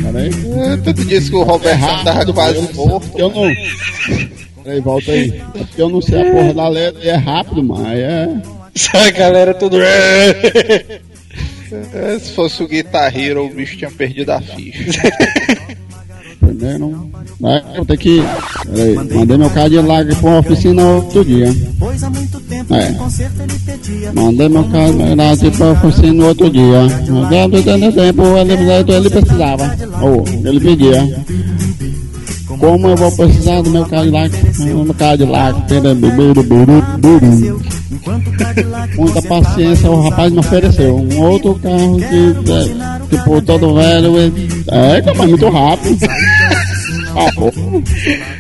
Pera aí. É, Tu disse que o Roberto tava quase morto. Eu não. Peraí, volta aí. É porque eu não sei a porra da letra e é rápido, mas é. Essa galera tudo. É, se fosse o Guitar Hero, o bicho tinha perdido a ficha. Primeiro. É, eu tenho que. Peraí, mandei meu Cadillac pra uma oficina outro dia. Pois há muito tempo É. que conserto ele pedia. Mandei meu Cadillac pra oficina outro dia. Dentro dentro tempo ele, ele precisava. Ou ele pedia. Como eu vou precisar do meu Cadillac? Meu Cadillac. o Muita paciência, o rapaz me ofereceu um outro carro que, é, tipo, todo velho. É, é muito rápido. Ah.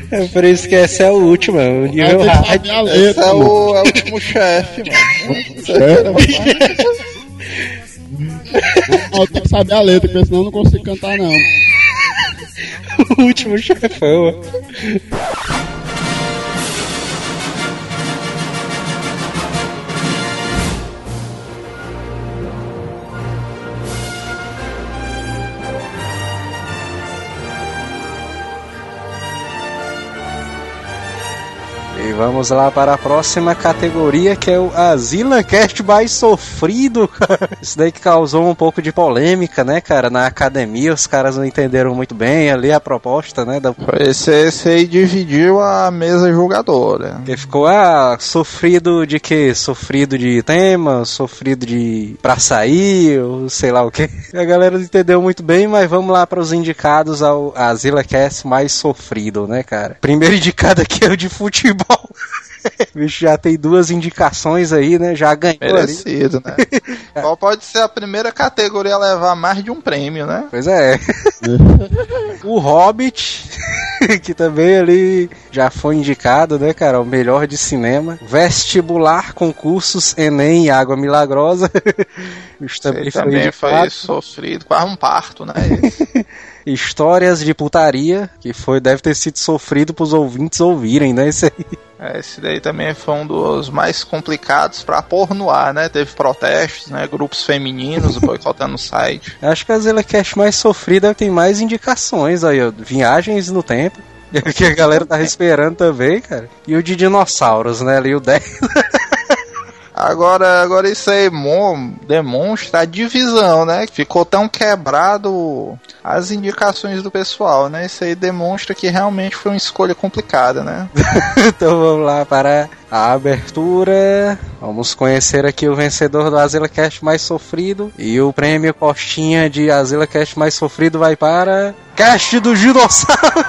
É por isso que essa é a última, o nível Tem que hard. saber a Esse letra, é mano. o, é o último chefe, mano. Eu tenho que saber a letra, porque senão eu não consigo cantar, não. o último chefão. Vamos lá para a próxima categoria, que é o Asila Cast mais sofrido, cara. Isso daí que causou um pouco de polêmica, né, cara? Na academia, os caras não entenderam muito bem ali a proposta, né? Da... Esse, esse aí dividiu a mesa jogadora. Que ficou, ah, sofrido de quê? Sofrido de tema, sofrido de pra sair, ou sei lá o que. A galera não entendeu muito bem, mas vamos lá para os indicados ao Asila Cast mais sofrido, né, cara? Primeiro indicado aqui é o de futebol. O bicho já tem duas indicações aí, né? Já ganhou ali. Merecido, né? Qual pode ser a primeira categoria a levar mais de um prêmio, né? Pois é. o Hobbit, que também ali já foi indicado, né, cara? O melhor de cinema. Vestibular, concursos, Enem e Água Milagrosa. Isso também Ele foi também foi sofrido, quase um parto, né? Histórias de putaria, que foi deve ter sido sofrido pros ouvintes ouvirem, né? Isso aí. É, Esse daí também foi um dos mais complicados pra pôr no ar, né? Teve protestos, né? Grupos femininos boicotando o site. Acho que a Zelecast mais sofrida tem mais indicações aí, ó. Viagens no tempo. Que a galera tava esperando também, cara. E o de dinossauros, né? Ali o 10. Agora, agora isso aí mo- demonstra a divisão, né? Ficou tão quebrado as indicações do pessoal, né? Isso aí demonstra que realmente foi uma escolha complicada, né? então vamos lá para a abertura. Vamos conhecer aqui o vencedor do Azila Cast mais sofrido. E o prêmio postinha de Azila Cast mais sofrido vai para. Cast do Dinossauro!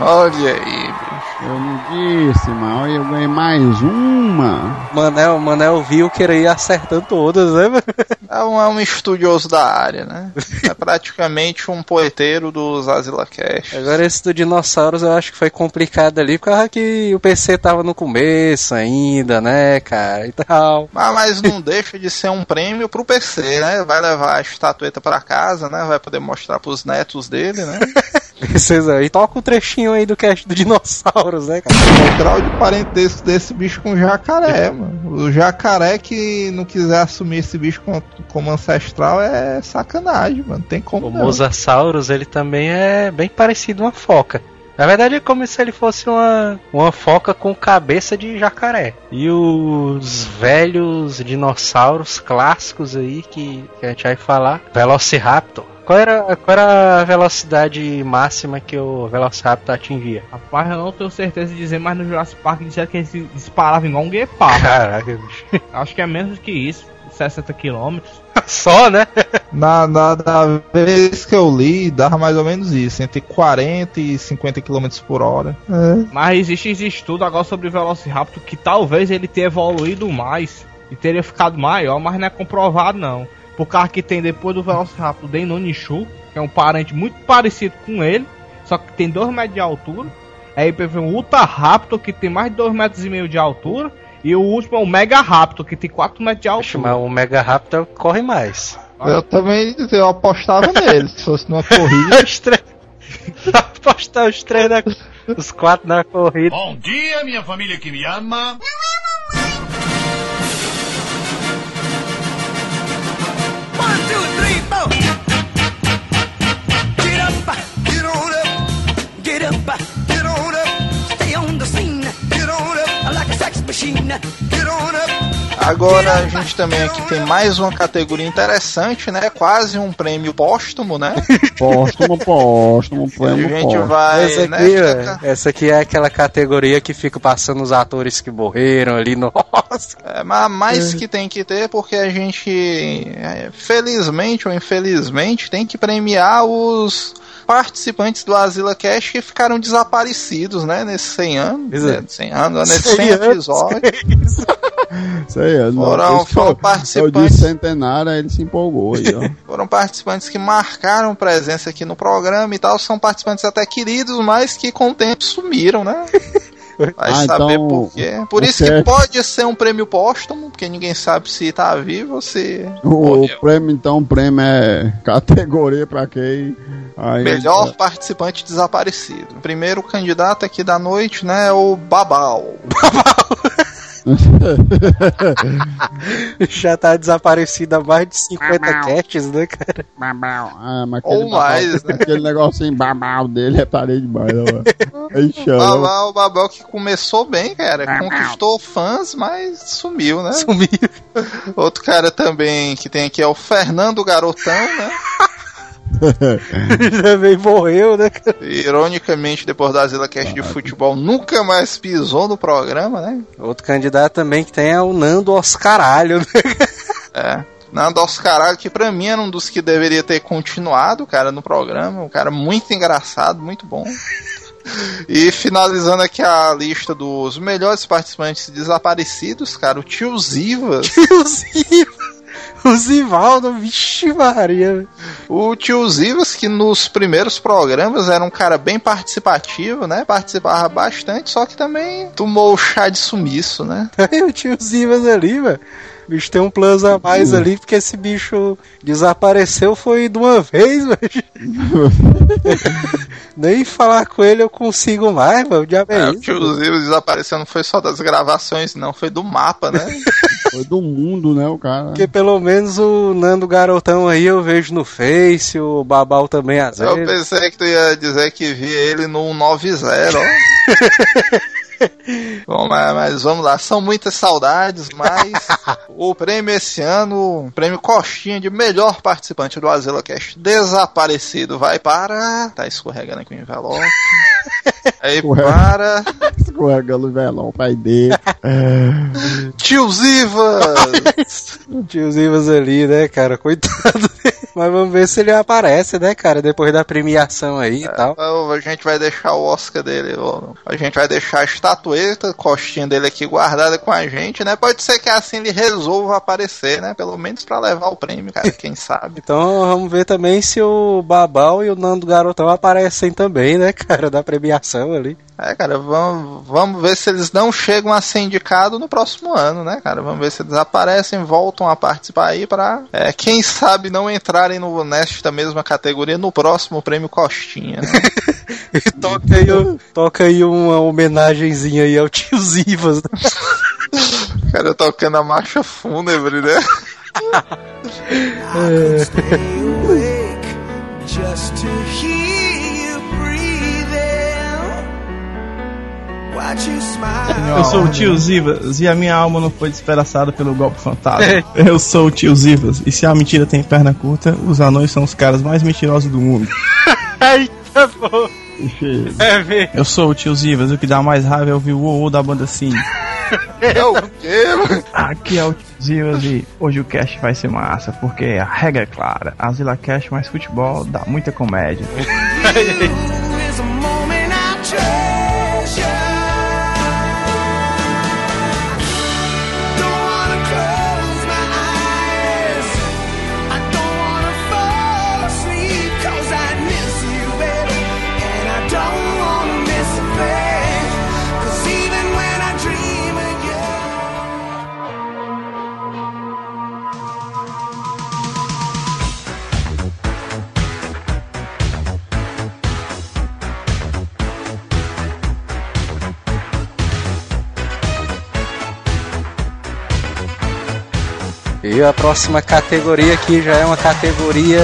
Olha aí, Eu não disse, mas eu ganhei mais uma. Manel, Manel viu que ele ia acertando todas, né? É um, é um estudioso da área, né? É praticamente um poeteiro dos Azila Cash. Agora esse do Dinossauros eu acho que foi complicado ali, por causa que o PC tava no começo ainda, né, cara, e tal. Mas, mas não deixa de ser um prêmio pro PC, né? Vai levar a estatueta pra casa, né? Vai poder mostrar pros netos dele, né? Princesa, e toca o trechinho aí do cast do Dinossauros, né, cara? O grau de parentesco desse bicho com o jacaré, mano. O jacaré que não quiser assumir esse bicho como, como ancestral é sacanagem, mano. Tem como O não. Mosasaurus, ele também é bem parecido uma foca. Na verdade é como se ele fosse uma, uma foca com cabeça de jacaré. E os velhos dinossauros clássicos aí que, que a gente vai falar, Velociraptor. Qual era, qual era a velocidade máxima que o Velociraptor atingia? Rapaz, eu não tenho certeza de dizer, mas no Jurassic Park disseram que ele se disparava igual um guepardo. Caraca, bicho. Acho que é menos que isso, 60 km. Só, né? Na, na, na vez que eu li, dava mais ou menos isso, entre 40 e 50 km por hora. É. Mas existe esse estudo agora sobre o Velociraptor que talvez ele tenha evoluído mais e teria ficado maior, mas não é comprovado não. Por causa que tem depois do Velociraptor o Deinonychus, que é um parente muito parecido com ele, só que tem 2 metros de altura. Aí teve um Ultra Raptor que tem mais de 2 metros e meio de altura. E o último é o Mega Raptor que tem 4 metros de Acho, altura. mas o Mega Raptor corre mais. Eu também eu apostava nele, se fosse numa corrida. Os três. Apostar os três na, os quatro na corrida. Bom dia, minha família que me ama. Get up, get on up, get up, Agora a gente também aqui tem mais uma categoria interessante, né? Quase um prêmio póstumo, né? Póstumo, póstumo, A prêmio gente póstumo. vai, essa, né? aqui, fica- é- essa aqui é aquela categoria que fica passando os atores que morreram ali no. Nossa. É, mas mais que tem que ter, porque a gente, é, felizmente ou infelizmente, tem que premiar os participantes do Asila Cash que ficaram desaparecidos, né? Nesses 100 anos. Pois é. Né, 100 anos, nesses 100 100 anos. episódios. Isso aí, eu não- Foram- esse foram participantes. Eu disse centenário, aí ele se empolgou aí, ó. Foram participantes que marcaram presença aqui no programa e tal. São participantes até queridos, mas que com o tempo sumiram, né? Vai Ah, saber então, por quê. Por o isso que cast- pode ser um prêmio póstumo, porque ninguém sabe se tá vivo ou se. O, morreu. prêmio, então, o prêmio é categoria pra quem? Aí, Melhor participante desaparecido. O primeiro candidato aqui da noite, né, é o Babal. Já tá desaparecido há mais de 50 casts, né, cara? Ah, mas Ou aquele mais, babau- né? Aquele negocinho babau dele é parede demais, ó. Aí chama. Babal, o Babal que começou bem, cara. Conquistou fãs, mas sumiu, né? Sumiu. Outro cara também que tem aqui é o Fernando Garotão, né? Também morreu, né, cara? Ironicamente, depois da Zila Cast de futebol, nunca mais pisou no programa, né? Outro candidato também que tem é o Nando Oscaralho, né? É. Nando Oscaralho, que pra mim era um dos que deveria ter continuado, cara, no programa. Um cara muito engraçado, muito bom. E finalizando aqui a lista dos melhores participantes desaparecidos, cara, o tio Zivas. o Ziva. O Zivaldo, vixe Maria. O tio Zivas, que nos primeiros programas era um cara bem participativo, né? Participava bastante, só que também tomou o chá de sumiço, né? o tio Zivas ali, velho. O bicho tem um plus a mais ali, porque esse bicho desapareceu foi de uma vez, velho. Nem falar com ele eu consigo mais, velho. O diabo é É, o isso, desapareceu não foi só das gravações, não, foi do mapa, né? Foi do mundo, né, o cara. Porque pelo menos o Nando Garotão aí eu vejo no Face, o Babal também às Eu vezes. pensei que tu ia dizer que via ele no 90, ó. Bom, mas, mas vamos lá, são muitas saudades, mas o prêmio esse ano, o prêmio Coxinha de melhor participante do Azila Cast desaparecido vai para. Tá escorregando aqui o envelope. Aí para. Escorregando o velão, pai dele. Tio Zivas! Tio Zivas ali, né, cara? Coitado dele. Mas vamos ver se ele aparece, né, cara? Depois da premiação aí e tal. Então, a gente vai deixar o Oscar dele, a gente vai deixar a estatueta, a costinha dele aqui guardada com a gente, né? Pode ser que assim ele resolva aparecer, né? Pelo menos pra levar o prêmio, cara, quem sabe. Então vamos ver também se o Babal e o Nando Garotão aparecem também, né, cara, da premiação ali. É, cara, vamos, vamos ver se eles não chegam a ser indicados no próximo ano, né, cara? Vamos ver se eles aparecem, voltam a participar aí pra, é, quem sabe, não entrarem no, nesta mesma categoria no próximo prêmio Costinha, né? E toca aí, o- toca aí uma homenagenzinha aí ao tio Zivas. né? cara, tocando a marcha fúnebre, né? awake just to hear Eu sou o tio Zivas e a minha alma não foi despedaçada pelo golpe fantasma. Eu sou o tio Zivas e se a mentira tem perna curta, os anões são os caras mais mentirosos do mundo. Ai, tá bom. É. Eu sou o tio Zivas, o que dá mais raiva é ouvir o uou da banda Sim. É o quê? Aqui é o tio Zivas e hoje o cast vai ser massa, porque a regra é clara. A Zila Cast mais futebol dá muita comédia. E a próxima categoria aqui já é uma categoria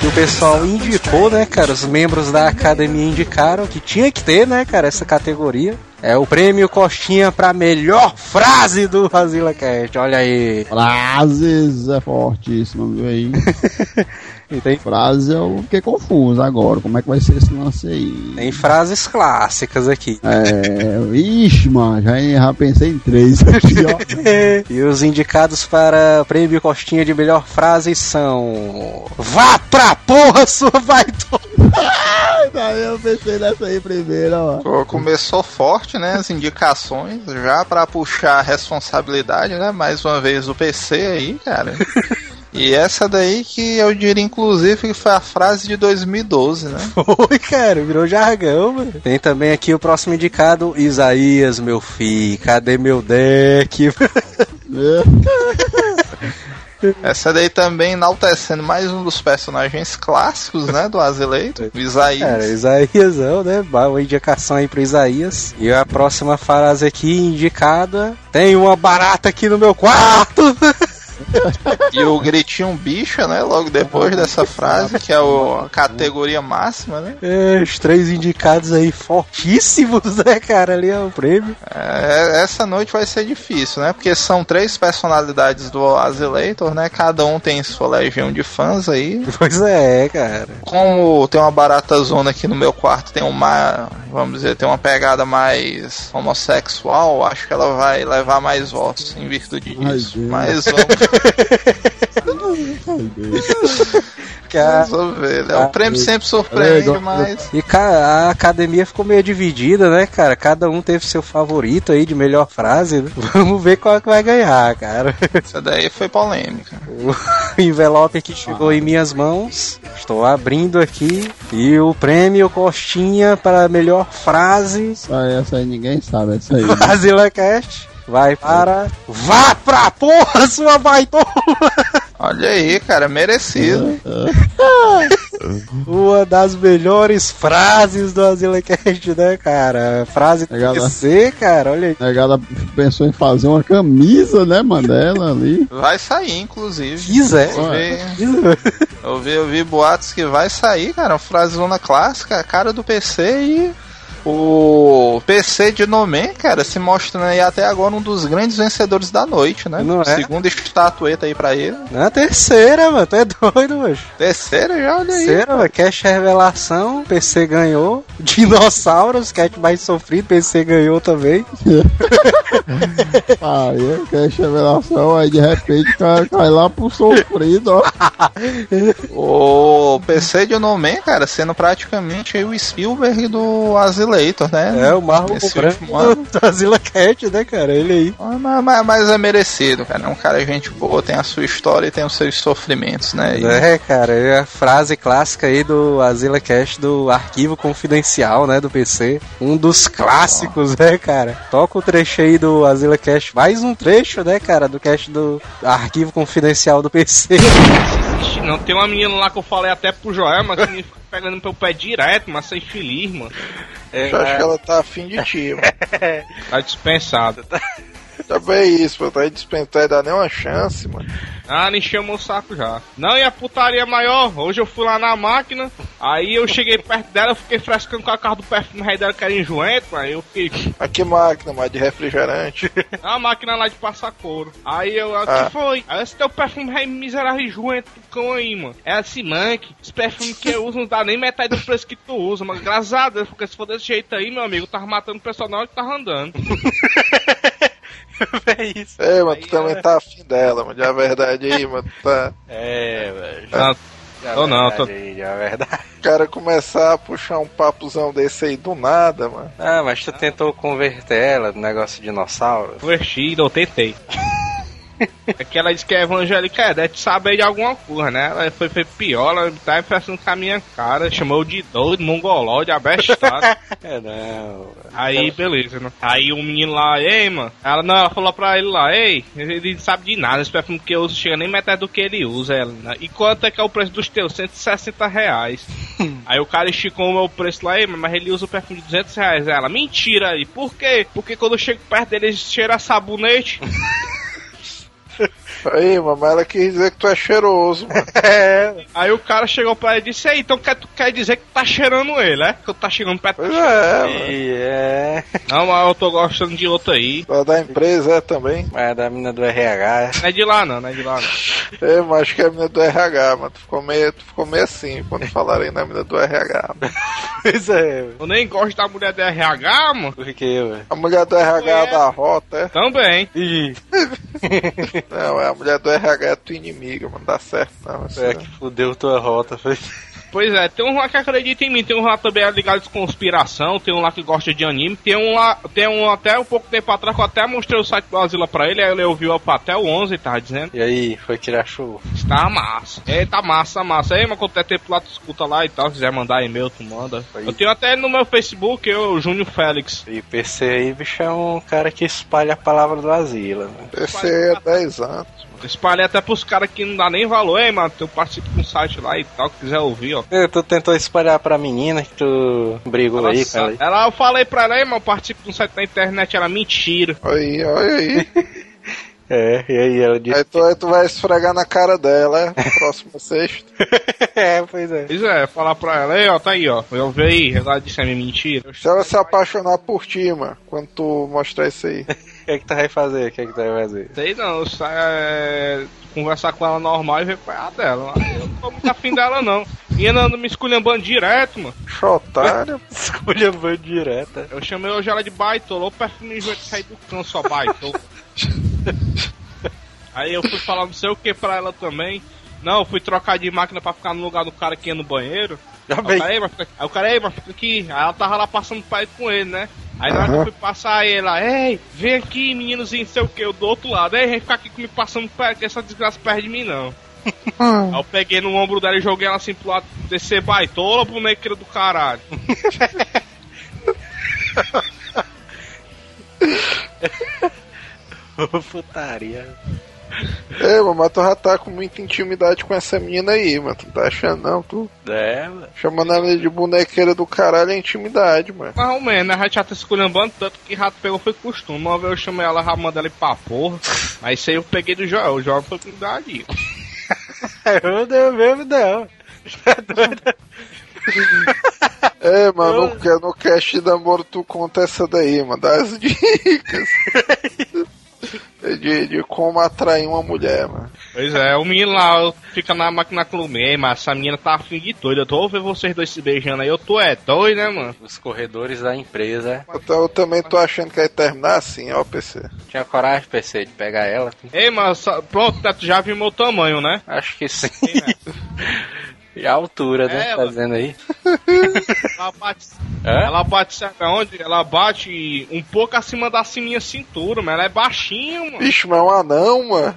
que o pessoal indicou, né, cara? Os membros da academia indicaram que tinha que ter, né, cara, essa categoria. É o prêmio Costinha pra melhor frase do Razila Cast. Olha aí. Frases é fortíssimo, viu aí? E tem, Frase eu fiquei confuso agora. Como é que vai ser esse lance aí? tem frases clássicas aqui. É. Ixi, mano, já, já pensei em três aqui, ó. E os indicados para o prêmio Costinha de melhor frase são. Vá pra porra, sua vai Ai, daí eu pensei nessa aí primeiro, ó. Pô, Começou forte, né? As indicações, já pra puxar a responsabilidade, né? Mais uma vez o PC aí, cara. E essa daí que eu diria, inclusive, que foi a frase de 2012, né? Foi, cara, virou jargão, mano. Tem também aqui o próximo indicado, Isaías, meu filho, cadê meu deck? Essa daí também enaltecendo mais um dos personagens clássicos, né? Do Azileito, o Isaías. Cara, Isaíasão, né? Uma indicação aí pro Isaías. E a próxima frase aqui indicada, tem uma barata aqui no meu quarto. E o gritinho bicha, né? Logo depois dessa frase, que é o- a categoria máxima, né? É, os três indicados aí fortíssimos, né, cara? Ali é o prêmio. É, essa noite vai ser difícil, né? Porque são três personalidades do Azileitor, né? Cada um tem sua legião de fãs aí. Pois é, cara. Como tem uma barata zona aqui no meu quarto, tem uma, vamos dizer, tem uma pegada mais homossexual, acho que ela vai levar mais votos em virtude disso. Mas vamos, Que a- vamos ver, né? O prêmio sempre surpreende, mas E ca- a academia ficou meio dividida, né, cara? Cada um teve seu favorito aí de melhor frase. né? Vamos ver qual que vai ganhar, cara. essa daí foi polêmica. O envelope que chegou em minhas mãos. Estou abrindo aqui. E o prêmio Costinha para melhor frase Essa aí, essa aí ninguém sabe, essa aí. do Brasila Cast vai para. Vá pra porra, sua baitola! Olha aí, cara, merecido. Uma das melhores frases do AsilaCast, né, cara? Frase né? TC, cara, olha aí. A negada pensou em fazer uma camisa, né, Mandela ali. Vai sair, inclusive. Quiser. Eu vi, eu vi, eu vi boatos que vai sair, cara. Uma frasezona clássica, cara do PC e O PC de Nomen, cara, se mostrando aí até agora um dos grandes vencedores da noite, né? Não é? Segunda estatueta aí pra ele. Na terceira, mano. Tu é doido, mano. Terceira já, olha aí. Terceira, mano. Cash revelação. PC ganhou. Dinossauros, Cat mais sofrido. PC ganhou também. Aí, que é revelação, aí de repente cai, cai lá pro sofrido, ó. O PC de Nomen, cara, sendo praticamente aí o Spielberg do Azileitor, né? É, o Marlon Esse último ano. do Azila Cat, né, cara? Ele aí. Ah, Mas, mas- mas é merecido, cara. É um cara gente boa, tem a sua história e tem os seus sofrimentos, né? E- É, cara, é a frase clássica aí do Azila Cast do arquivo confidencial, né, do PC. Um dos clássicos, né, cara? Toca o trecho aí do Azila Cast. Mais um trecho, né, cara, do cast do arquivo confidencial do PC. Não, tem uma menina lá que eu falei até pro Joel, mas que me fica pegando pelo pé direto, mas sem feliz, mano. É, Eu acho que ela tá afim de ti, mano. Tá dispensada. Também isso, pô. Tá aí dispensado, dá nem uma chance, mano. Ah, nem chamou o saco já. Não, e a putaria maior? Hoje eu fui lá na máquina, aí eu cheguei perto dela, eu fiquei frescando com a carro do perfume rei dela que era enjoento, aí eu fiquei. Mas que máquina, mas de refrigerante. A máquina lá de passar couro. Aí eu, o Ah. que foi? Aí esse teu perfume rei miserável enjoento do cão aí, mano. É assim, Mank, esse perfume que eu uso não dá nem metade do preço que tu usa, mas graças a Deus, porque se for desse jeito aí, meu amigo, eu tava matando o pessoal na hora que tava andando. é isso. É, mas tu também tá afim dela, mano. De a verdade aí, mano. tu Tá... É, velho. Não, tô não, tô. É verdade. O cara começar a puxar um papuzão desse aí do nada, mano. Ah, mas tu tentou converter ela no negócio de dinossauro? Convertido, eu tentei. É que ela disse que é evangélica, é, deve saber de alguma coisa, né? Ela foi, foi pior, ela tá impressionando com a minha cara, chamou de doido, mongoló, de abestado. É, não. Aí, beleza, né? Aí o menino lá, ei, mano. Ela, não, ela falou pra ele lá, ei, ele não sabe de nada, esse perfume que eu uso chega nem metade do que ele usa. Ela, né? E quanto é que é o preço dos teus? 160 reais. aí o cara esticou o meu preço lá, ei, mas ele usa o perfume de 200 reais. Ela, mentira aí, por quê? Porque quando eu chego perto dele, ele cheira sabonete. Aí, mano, mas ela quis dizer que tu é cheiroso, mano. Aí o cara chegou pra ele e disse, ei, então quer, tu quer dizer que tá cheirando ele, é? Que eu tá chegando perto. Pois é, mano. E é. Não, mas eu tô gostando de outro aí. Só da empresa é também. Mas é da mina do RH. Não é de lá não, não é de lá não. É, mas acho que é a mina do RH, mano. Tu ficou meio, tu ficou meio assim quando falarem na mina do RH. mano. Pois é, Eu nem gosto da mulher do RH, mano. Por que, velho? A mulher do RH é da rota, é? Também. Ih, Não, é a mulher do RH é tua inimiga, mano. Dá certo não. É. que fudeu tua rota. Foi. Pois é, tem um lá que acredita em mim, tem um lá também ligado de conspiração, tem um lá que gosta de anime, tem um lá, tem um até um pouco tempo atrás que eu até mostrei o site do Asila pra ele, aí ele ouviu até o 11 tava dizendo. E aí, foi que ele achou? Está massa. É, tá massa, tá massa. Aí, mas quando der tempo lá, tu escuta lá e tal. Se quiser mandar e-mail, tu manda. Eu tenho até no meu Facebook, eu, o Júnior Félix. E PC aí, bicho, é um cara que espalha a palavra do Asila. Né? Aí é 10 anos. Espalhei até pros caras que não dá nem valor, hein, mano. Eu participo com um site lá e tal, que quiser ouvir, ó. É, Tu tentou espalhar pra menina que tu brigou aí com ela. ela, eu falei pra ela, "Ei, mano, eu participo de um site na internet, ela mentira. Aí, olha aí. É, e aí ela disse. Aí tu, aí tu vai esfregar na cara dela, é? Próximo sexto. é, pois é. Pois é, falar pra ela, ei, ó, tá aí, ó. Eu vi aí, ela disse é minha mentira. Se ela se apaixonar por ti, mano, quando tu mostrar isso aí. O que é que tu vai fazer? O que é que tu vai fazer? Sei não, sai, é, conversar com ela normal e ver qual é a dela. Eu não tô muito afim dela, não. Menina anda me esculhambando direto, mano. Chotário. Esculhambando direta. Eu chamei hoje ela de baitolo, o perfume vai sair do cão, só baitolo. Aí eu fui falar não sei o que pra ela também. Não, eu fui trocar de máquina pra ficar no lugar do cara que ia no banheiro. Já Aí o cara, "Ei, mas fica- aí mas fica aqui. Aí ela tava lá passando pai com ele, né? Aí na hora que eu fui passar ele lá, ei, vem aqui, meninozinho, não sei o que, eu do outro lado, ei, vem ficar aqui comigo passando que essa desgraça perde de mim não. Aí eu peguei no ombro dela e joguei ela assim pro lado, descer baitola, bonequeira do caralho. Putaria. É, mano, mas tu já tá com muita intimidade com essa menina aí, mano. Tu tá achando, não? Tu É, mano. chamando ela de bonequeira do caralho é intimidade, mano. Mais ou menos, né? A gente já tá se esculhambando tanto que rato pegou foi costume. Uma vez eu chamei ela, já mandei ela ir pra porra. Mas isso aí eu peguei do Joel, o Joel foi com idade. Eu não mesmo, não. É, mano, no, no cast da Moro tu conta essa daí, mano, das dicas. De, de como atrair uma mulher, mano. Pois é, o menino lá fica na máquina clube, "Ei, mas essa menina tá afim de doida. Eu tô vendo vocês dois se beijando aí, eu tô é doido, né, mano? Os corredores da empresa. Então eu também tô achando que vai terminar assim, ó, PC. Tinha coragem, PC, de pegar ela? Ei, mas só- pronto, né, tu já viu meu tamanho, né? Acho que sim. E a altura, né? É, tá ela- dizendo aí? Ela bate, Hã? ela bate, sabe aonde? Ela bate um pouco acima da minha cintura, mas ela é baixinha, mano. Vixe, mas é um anão, mano.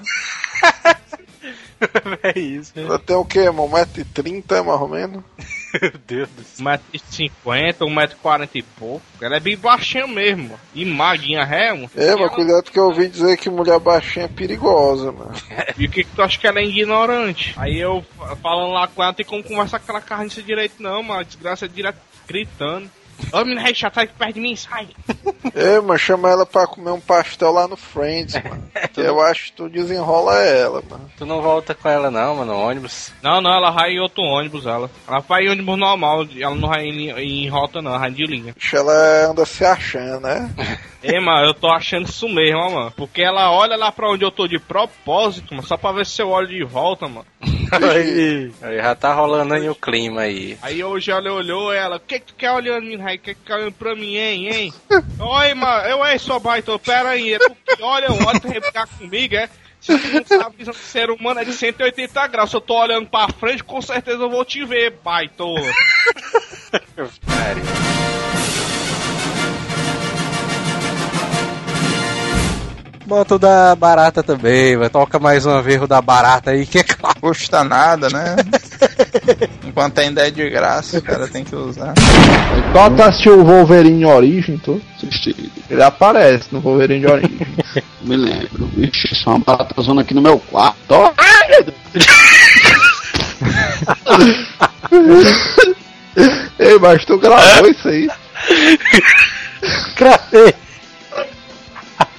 é isso. Ela tem o quê, mano? 1,30m mais ou menos? Meu Deus do céu. 1,50m, 1,40m e pouco. Ela é bem baixinha mesmo, mano. E maguinha ré, mano. É, mas cuidado que eu ouvi dizer que mulher baixinha é perigosa, mano. E o que, que tu acha que ela é ignorante? Aí eu fa- falando lá com ela, não tem como conversar com aquela carniça direito, não, mano. A desgraça é direto gritando. Ô, menina, já tá perto de mim, sai. É, mas chama ela pra comer um pastel lá no Friends, mano. Que eu acho que tu desenrola ela, mano. Tu não volta com ela não, mano, no ônibus. Não, não, ela vai em outro ônibus, ela. Ela vai em ônibus normal, ela não vai em, em rota, não, ela vai de linha. Vixe, ela anda se achando, né? Ei, mano, eu tô achando isso mesmo, ó, mano. Porque ela olha lá pra onde eu tô de propósito, mano, só pra ver se eu olho de volta, mano. Aí, aí já tá rolando aí o clima aí. Aí hoje ela olhou ela, o que que tu quer olhando, menina? O que que tu quer olhando pra mim, hein, hein? Oi, mano, eu, ei, sua baita, pera aí, é tu que olha, olha, tu replicar comigo, é? Se tu não sabe que ser humano é de 180 graus, se eu tô olhando pra frente, com certeza eu vou te ver, baito. Bota o da barata também, vai. Toca mais uma vez o da barata aí, que é claro. Custa nada, né? Enquanto ainda é de graça, o cara tem que usar. Só tu assistiu o Wolverine Origem, tu? Ele aparece no Wolverine Origem. Me lembro. Vixe, só uma baratazona aqui no meu quarto. ó. Ei, mas tu gravou isso aí? Gravei.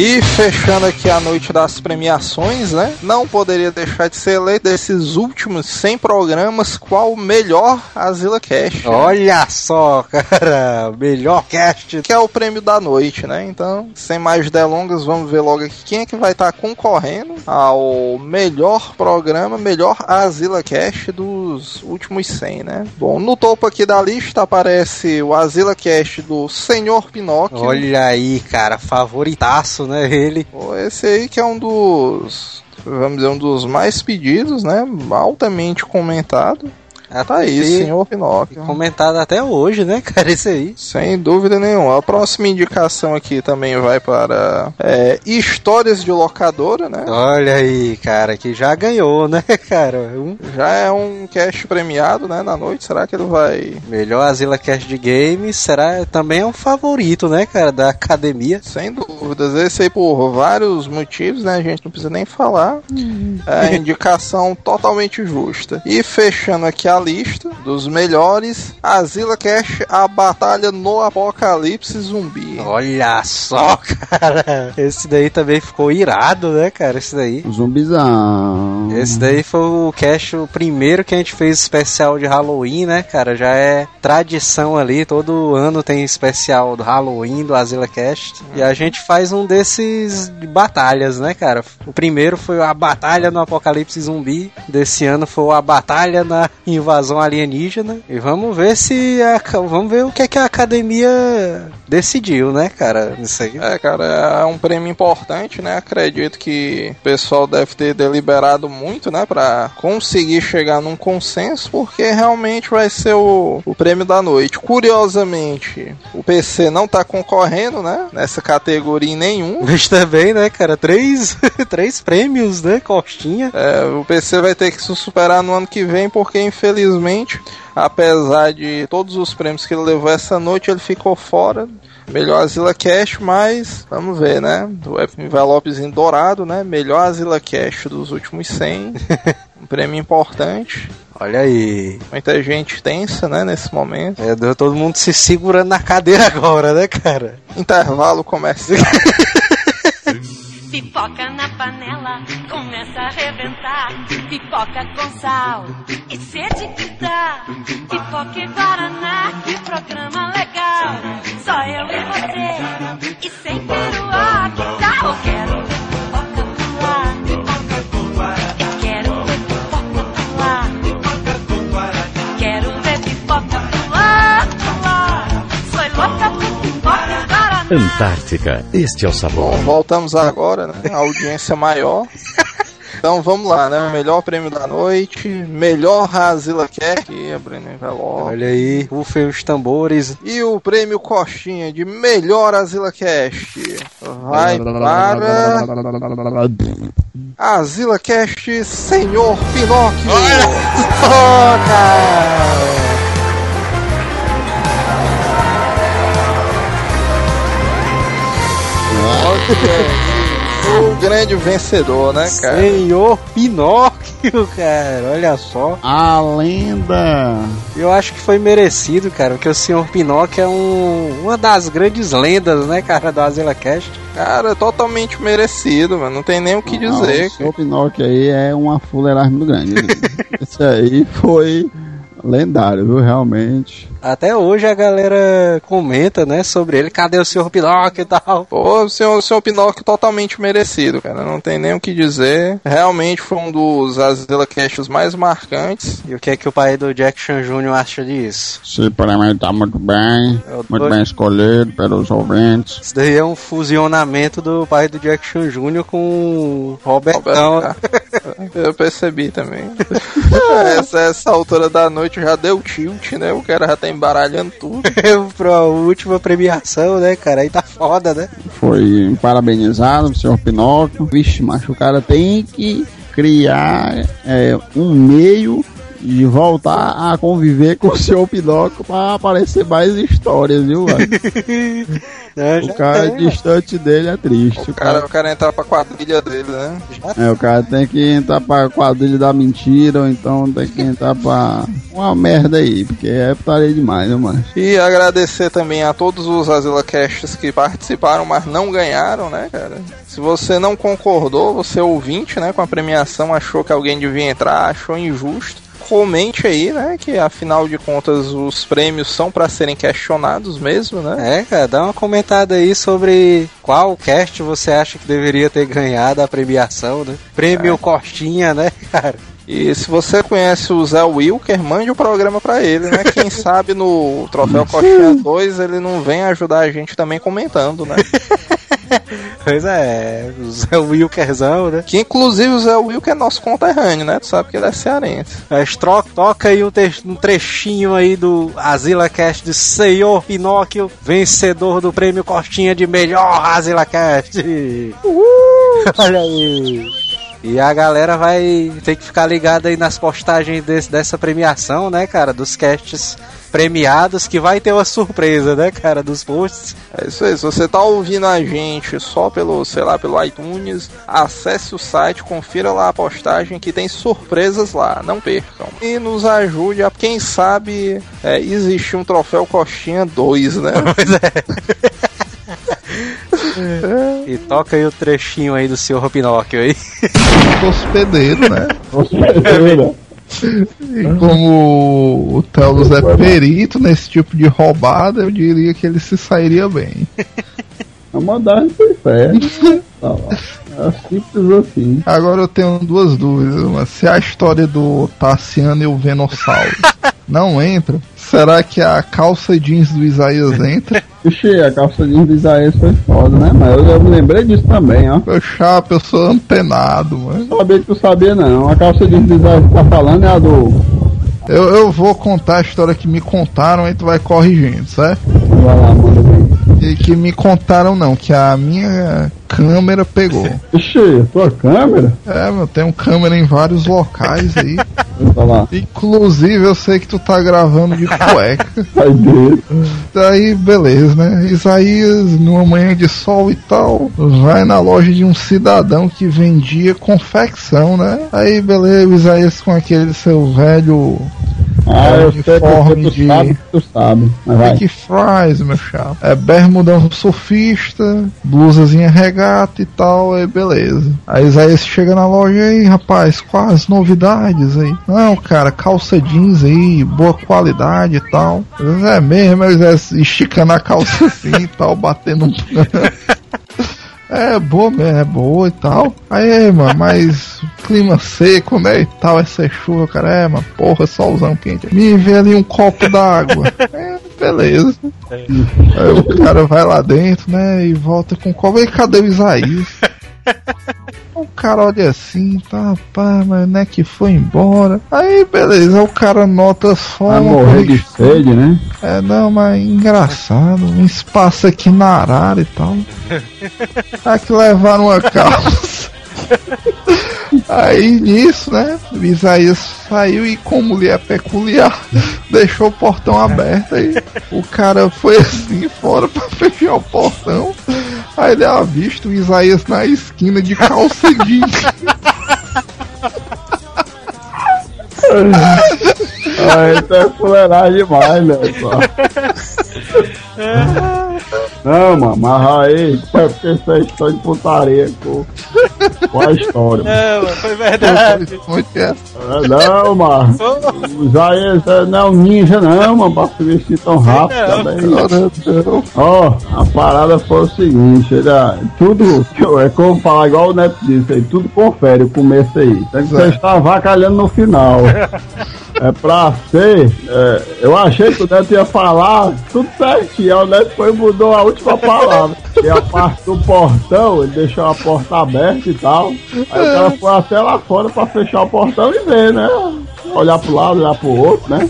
E fechando aqui a noite das premiações, né? Não poderia deixar de ser eleito desses últimos 100 programas qual o melhor Azila Cast. né? Olha só, cara, melhor cast. Que é o prêmio da noite, né? Então, sem mais delongas, vamos ver logo aqui quem é que vai estar concorrendo ao melhor programa, melhor Azila Cast dos últimos 100, né? Bom, no topo aqui da lista aparece o Azila Cast do Senhor Pinóquio. Olha aí, cara, favoritaço, né, ele. Esse aí que é um dos, vamos dizer, um dos mais pedidos, né? Altamente comentado. Ah, Tá aí, senhor Pinóquio. Comentado até hoje, né, cara, esse aí. Sem dúvida nenhuma. A próxima indicação aqui também vai para é, Histórias de Locadora, né? Olha aí, cara, que já ganhou, né, cara? Um Já é um cast premiado, né? Na noite. Será que ele vai. melhor Azila Cast de Games será também é um favorito, né, cara, da academia. Sem dúvidas. Esse aí por vários motivos, né? A gente não precisa nem falar. É a indicação totalmente justa. E fechando aqui a lista dos melhores, Azila Cash, a batalha no apocalipse zumbi. Olha só, cara. Esse daí também ficou irado, né, cara? Esse daí. Zumbizão. Esse daí foi o cast, o primeiro que a gente fez especial de Halloween, né, cara? Já é tradição ali, todo ano tem especial do Halloween, do Azila Cast. E a gente faz um desses de batalhas, né, cara? O primeiro foi a batalha no Apocalipse Zumbi. Desse ano foi a batalha na invasão alienígena. E vamos ver se. A, vamos ver o que, é que a academia decidiu, né, cara? Isso aí. É, cara, é um prêmio importante, né? Acredito que o pessoal deve ter deliberado muito, né? Pra conseguir chegar num consenso, porque realmente vai ser o, o prêmio da noite. Curiosamente, o PC não tá concorrendo, né? Nessa categoria em nenhum. Mas também, né, cara? Três, três prêmios, né? Costinha. É, o PC vai ter que se superar no ano que vem, porque infelizmente, apesar de todos os prêmios que ele levou essa noite, ele ficou fora. Melhor Azila Cash, mas vamos ver, né? O envelopezinho dourado, né? Melhor Azila Cash dos últimos 100. um prêmio importante. Olha aí. Muita gente tensa, né, nesse momento. É, deu todo mundo se segurando na cadeira agora, né, cara? Intervalo comercial. Pipoca na panela, começa a arrebentar. Pipoca com sal e sede que dá. Pipoca e Guaraná, que programa legal. Só eu e Antártica, este é o Bom, sabor. voltamos agora, né? A audiência maior. Então vamos lá, né? Melhor prêmio da noite, melhor Razila Care, aqui, abrindo envelope. Olha aí, rufem os tambores. E o prêmio Coxinha de melhor Azila Cast vai para Azila Cast Senhor Pinóquio. O grande vencedor, né, cara? Senhor Pinóquio, cara, olha só. A lenda. Eu acho que foi merecido, cara, porque o Senhor Pinóquio é um, uma das grandes lendas, né, cara, do Azila Cast. Cara, totalmente merecido, mano. Não tem nem o que dizer. o seu Pinóquio aí é uma fuleiragem muito grande. Esse aí foi lendário, viu? Realmente. Até hoje a galera comenta, né, sobre ele. Cadê o Senhor Pinóquio e tal? Pô, o senhor, o senhor Pinóquio totalmente merecido, cara. Não tem nem o que dizer. Realmente foi um dos Azila Casts mais marcantes. E o que é que o pai do Jackson Jr. acha disso? Se para mim tá muito bem, Eu muito tô- bem escolhido pelos ouvintes. Isso daí é um fusionamento do pai do Jackson Jr. com o Robertão. Eu percebi também. essa, essa altura da noite já deu tilt, né? O cara já tá embaralhando tudo. pra última premiação, né, cara? Aí tá foda, né? Foi parabenizado, senhor Pinóquio. Vixe, macho, o cara tem que criar é, um meio de voltar a conviver com o senhor Pinóquio pra aparecer mais histórias, viu, velho? O cara distante dele é triste. O cara, o cara entrar pra quadrilha dele, né? É, o cara tem que entrar pra quadrilha da mentira, ou então tem que entrar pra uma merda aí, porque é putaria demais, né, mano? E agradecer também a todos os Azila Casts que participaram, mas não ganharam, né, cara? Se você não concordou, você é ouvinte, né, com a premiação, achou que alguém devia entrar, achou injusto, comente aí, né, que afinal de contas os prêmios são pra serem questionados mesmo, né? É, cara, dá uma comentada aí sobre qual cast você acha que deveria ter ganhado a premiação, né? Prêmio Costinha, né, cara? E se você conhece o Zé Wilker, mande o programa pra ele, né? Quem sabe no Troféu Coxinha 2 ele não vem ajudar a gente também comentando, né? Pois é, o Zé Wilkerzão, né? Que inclusive o Zé Wilker é nosso conterrâneo, né? Tu sabe que ele é cearense. Mas tro- toca aí um, um trechinho aí do Azila Cast de Senhor Pinóquio, vencedor do prêmio Costinha de melhor Azila Cast. Olha aí. E a galera vai ter que ficar ligada aí nas postagens desse- dessa premiação, né, cara? Dos casts premiados, que vai ter uma surpresa, né, cara? Dos posts. É isso aí, se você tá ouvindo a gente só pelo, sei lá, pelo iTunes, acesse o site, confira lá a postagem que tem surpresas lá, não percam. E nos ajude a, quem sabe, é, existir um troféu Coxinha 2, né? Pois é. E toca aí o trechinho aí do senhor Pinóquio aí. hospedeiro, né? E como o Telos é perito nesse tipo de roubada, eu diria que ele se sairia bem. A maldade foi fé. Tá. É simples assim. Agora eu tenho duas dúvidas. Uma, se a história do Tassiano e o Venossauro não entra, será que a calça jeans do Isaías entra? Ixi, a calça jeans do Isaías foi foda, né? Mas eu, eu me lembrei disso também, ó. Eu chapa, eu sou antenado, mano. Não sabia que tu sabia, não. A calça jeans do Isaías que tá falando é a do. Eu, eu vou contar a história que me contaram, aí tu vai corrigindo, certo? Vai lá, manda bem. E que me contaram não, que a minha câmera pegou. Ixi, tua câmera? É, meu, tenho câmera em vários locais aí. Inclusive, eu sei que tu tá gravando de cueca. Sai dele. Daí, beleza, né? Isaías, numa manhã de sol e tal, vai na loja de um cidadão que vendia confecção, né? Aí, beleza, o Isaías com aquele seu velho Ah, eu sei uniforme tu de. sabe que tu sabe. Vai. Big Fries, meu chapa. É bermudão surfista, blusazinha regata e tal, aí beleza. Aí Isaías chega na loja aí, rapaz, quais novidades aí? Não, cara, calça jeans aí, boa qualidade e tal. É mesmo, eles esticando a calça assim e tal, batendo um. É boa mesmo, é boa e tal. Aí, mano, mas clima seco, né? E tal, essa chuva, cara. É, mano, porra, solzão quente. Me vê ali um copo d'água. É, beleza. Aí o cara vai lá dentro, né? E volta com o copo. E cadê o Isaías? O cara olha assim, tá, pá, mas não é que foi embora. Aí, beleza, o cara nota só. Vai morrer de sede, né? É, não, mas engraçado. Um espaço aqui na arara e tal. Aí que levaram uma calça. Aí nisso, né? Isaías saiu e, como mulher peculiar, deixou o portão aberto. Aí o cara foi assim fora pra fechar o portão. Aí ele avista o Isaías na esquina de calça jeans. Aí tu é fuleiragem demais, né? Só. Não, mano, mas aí, é porque isso é história de putaria com, com a história. mano. Não, mano, foi verdade. É, não, mano. O Isaías é- não é um ninja, não, mano, pra se vestir tão rápido também. Ó, a parada foi o seguinte: era tudo, é como falar, igual o Neto disse aí, tudo confere o começo aí. Tem que você está avacalhando no final. É pra ser. é, eu achei que o Neto ia falar tudo certinho. Aí o Neto foi e mudou a última palavra. E a parte do portão, ele deixou a porta aberta e tal. Aí o cara foi até lá fora pra fechar o portão e ver, né? Olhar pro lado, olhar pro outro, né?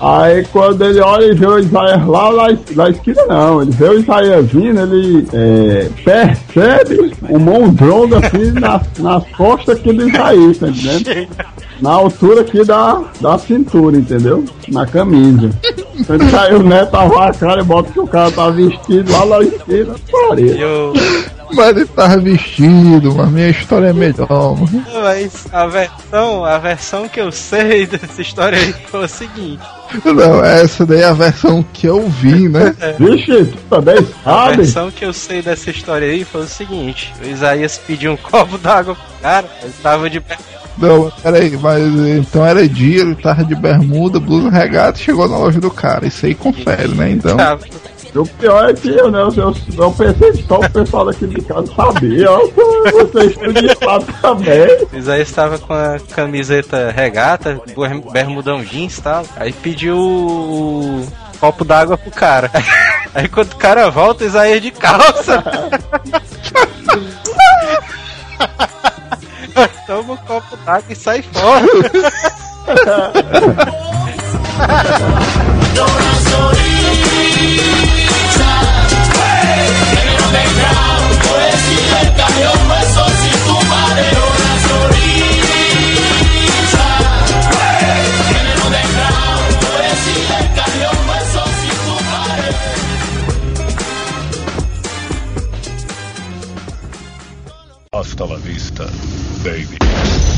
Aí quando ele olha e vê o Isaías lá na, na esquina, não. Ele vê o Isaías vindo, ele é, percebe o mondrongo assim nas, nas costas aqui do Isaías, tá entendendo? Na altura aqui da, da cintura, entendeu? Na camisa. Quando saiu o neto, a cara e bota que o cara tá vestido lá na esquina, pariu. Mas ele tava vestido, mas minha história é melhor, mano. Mas a versão, a versão que eu sei dessa história aí foi o seguinte. Não, essa daí é a versão que eu vi, né? Vixe, tu também A versão que eu sei dessa história aí foi o seguinte: o Isaías pediu um copo d'água pro cara, ele tava de pé. Não, peraí, mas então era dia, ele tava de bermuda, blusa regata e chegou na loja do cara. Isso aí confere, né? Então. E o pior é que eu, né? Eu, eu, eu pensei que só o pessoal daqui de casa sabia. ó, Você estudiado também. Isaías estava com a camiseta regata, ber- bermudão jeans e tal. Aí pediu o copo d'água pro cara. Aí quando o cara volta, Isaías de calça. Toma o copo d'água e sai fora. Hasta la vista, baby.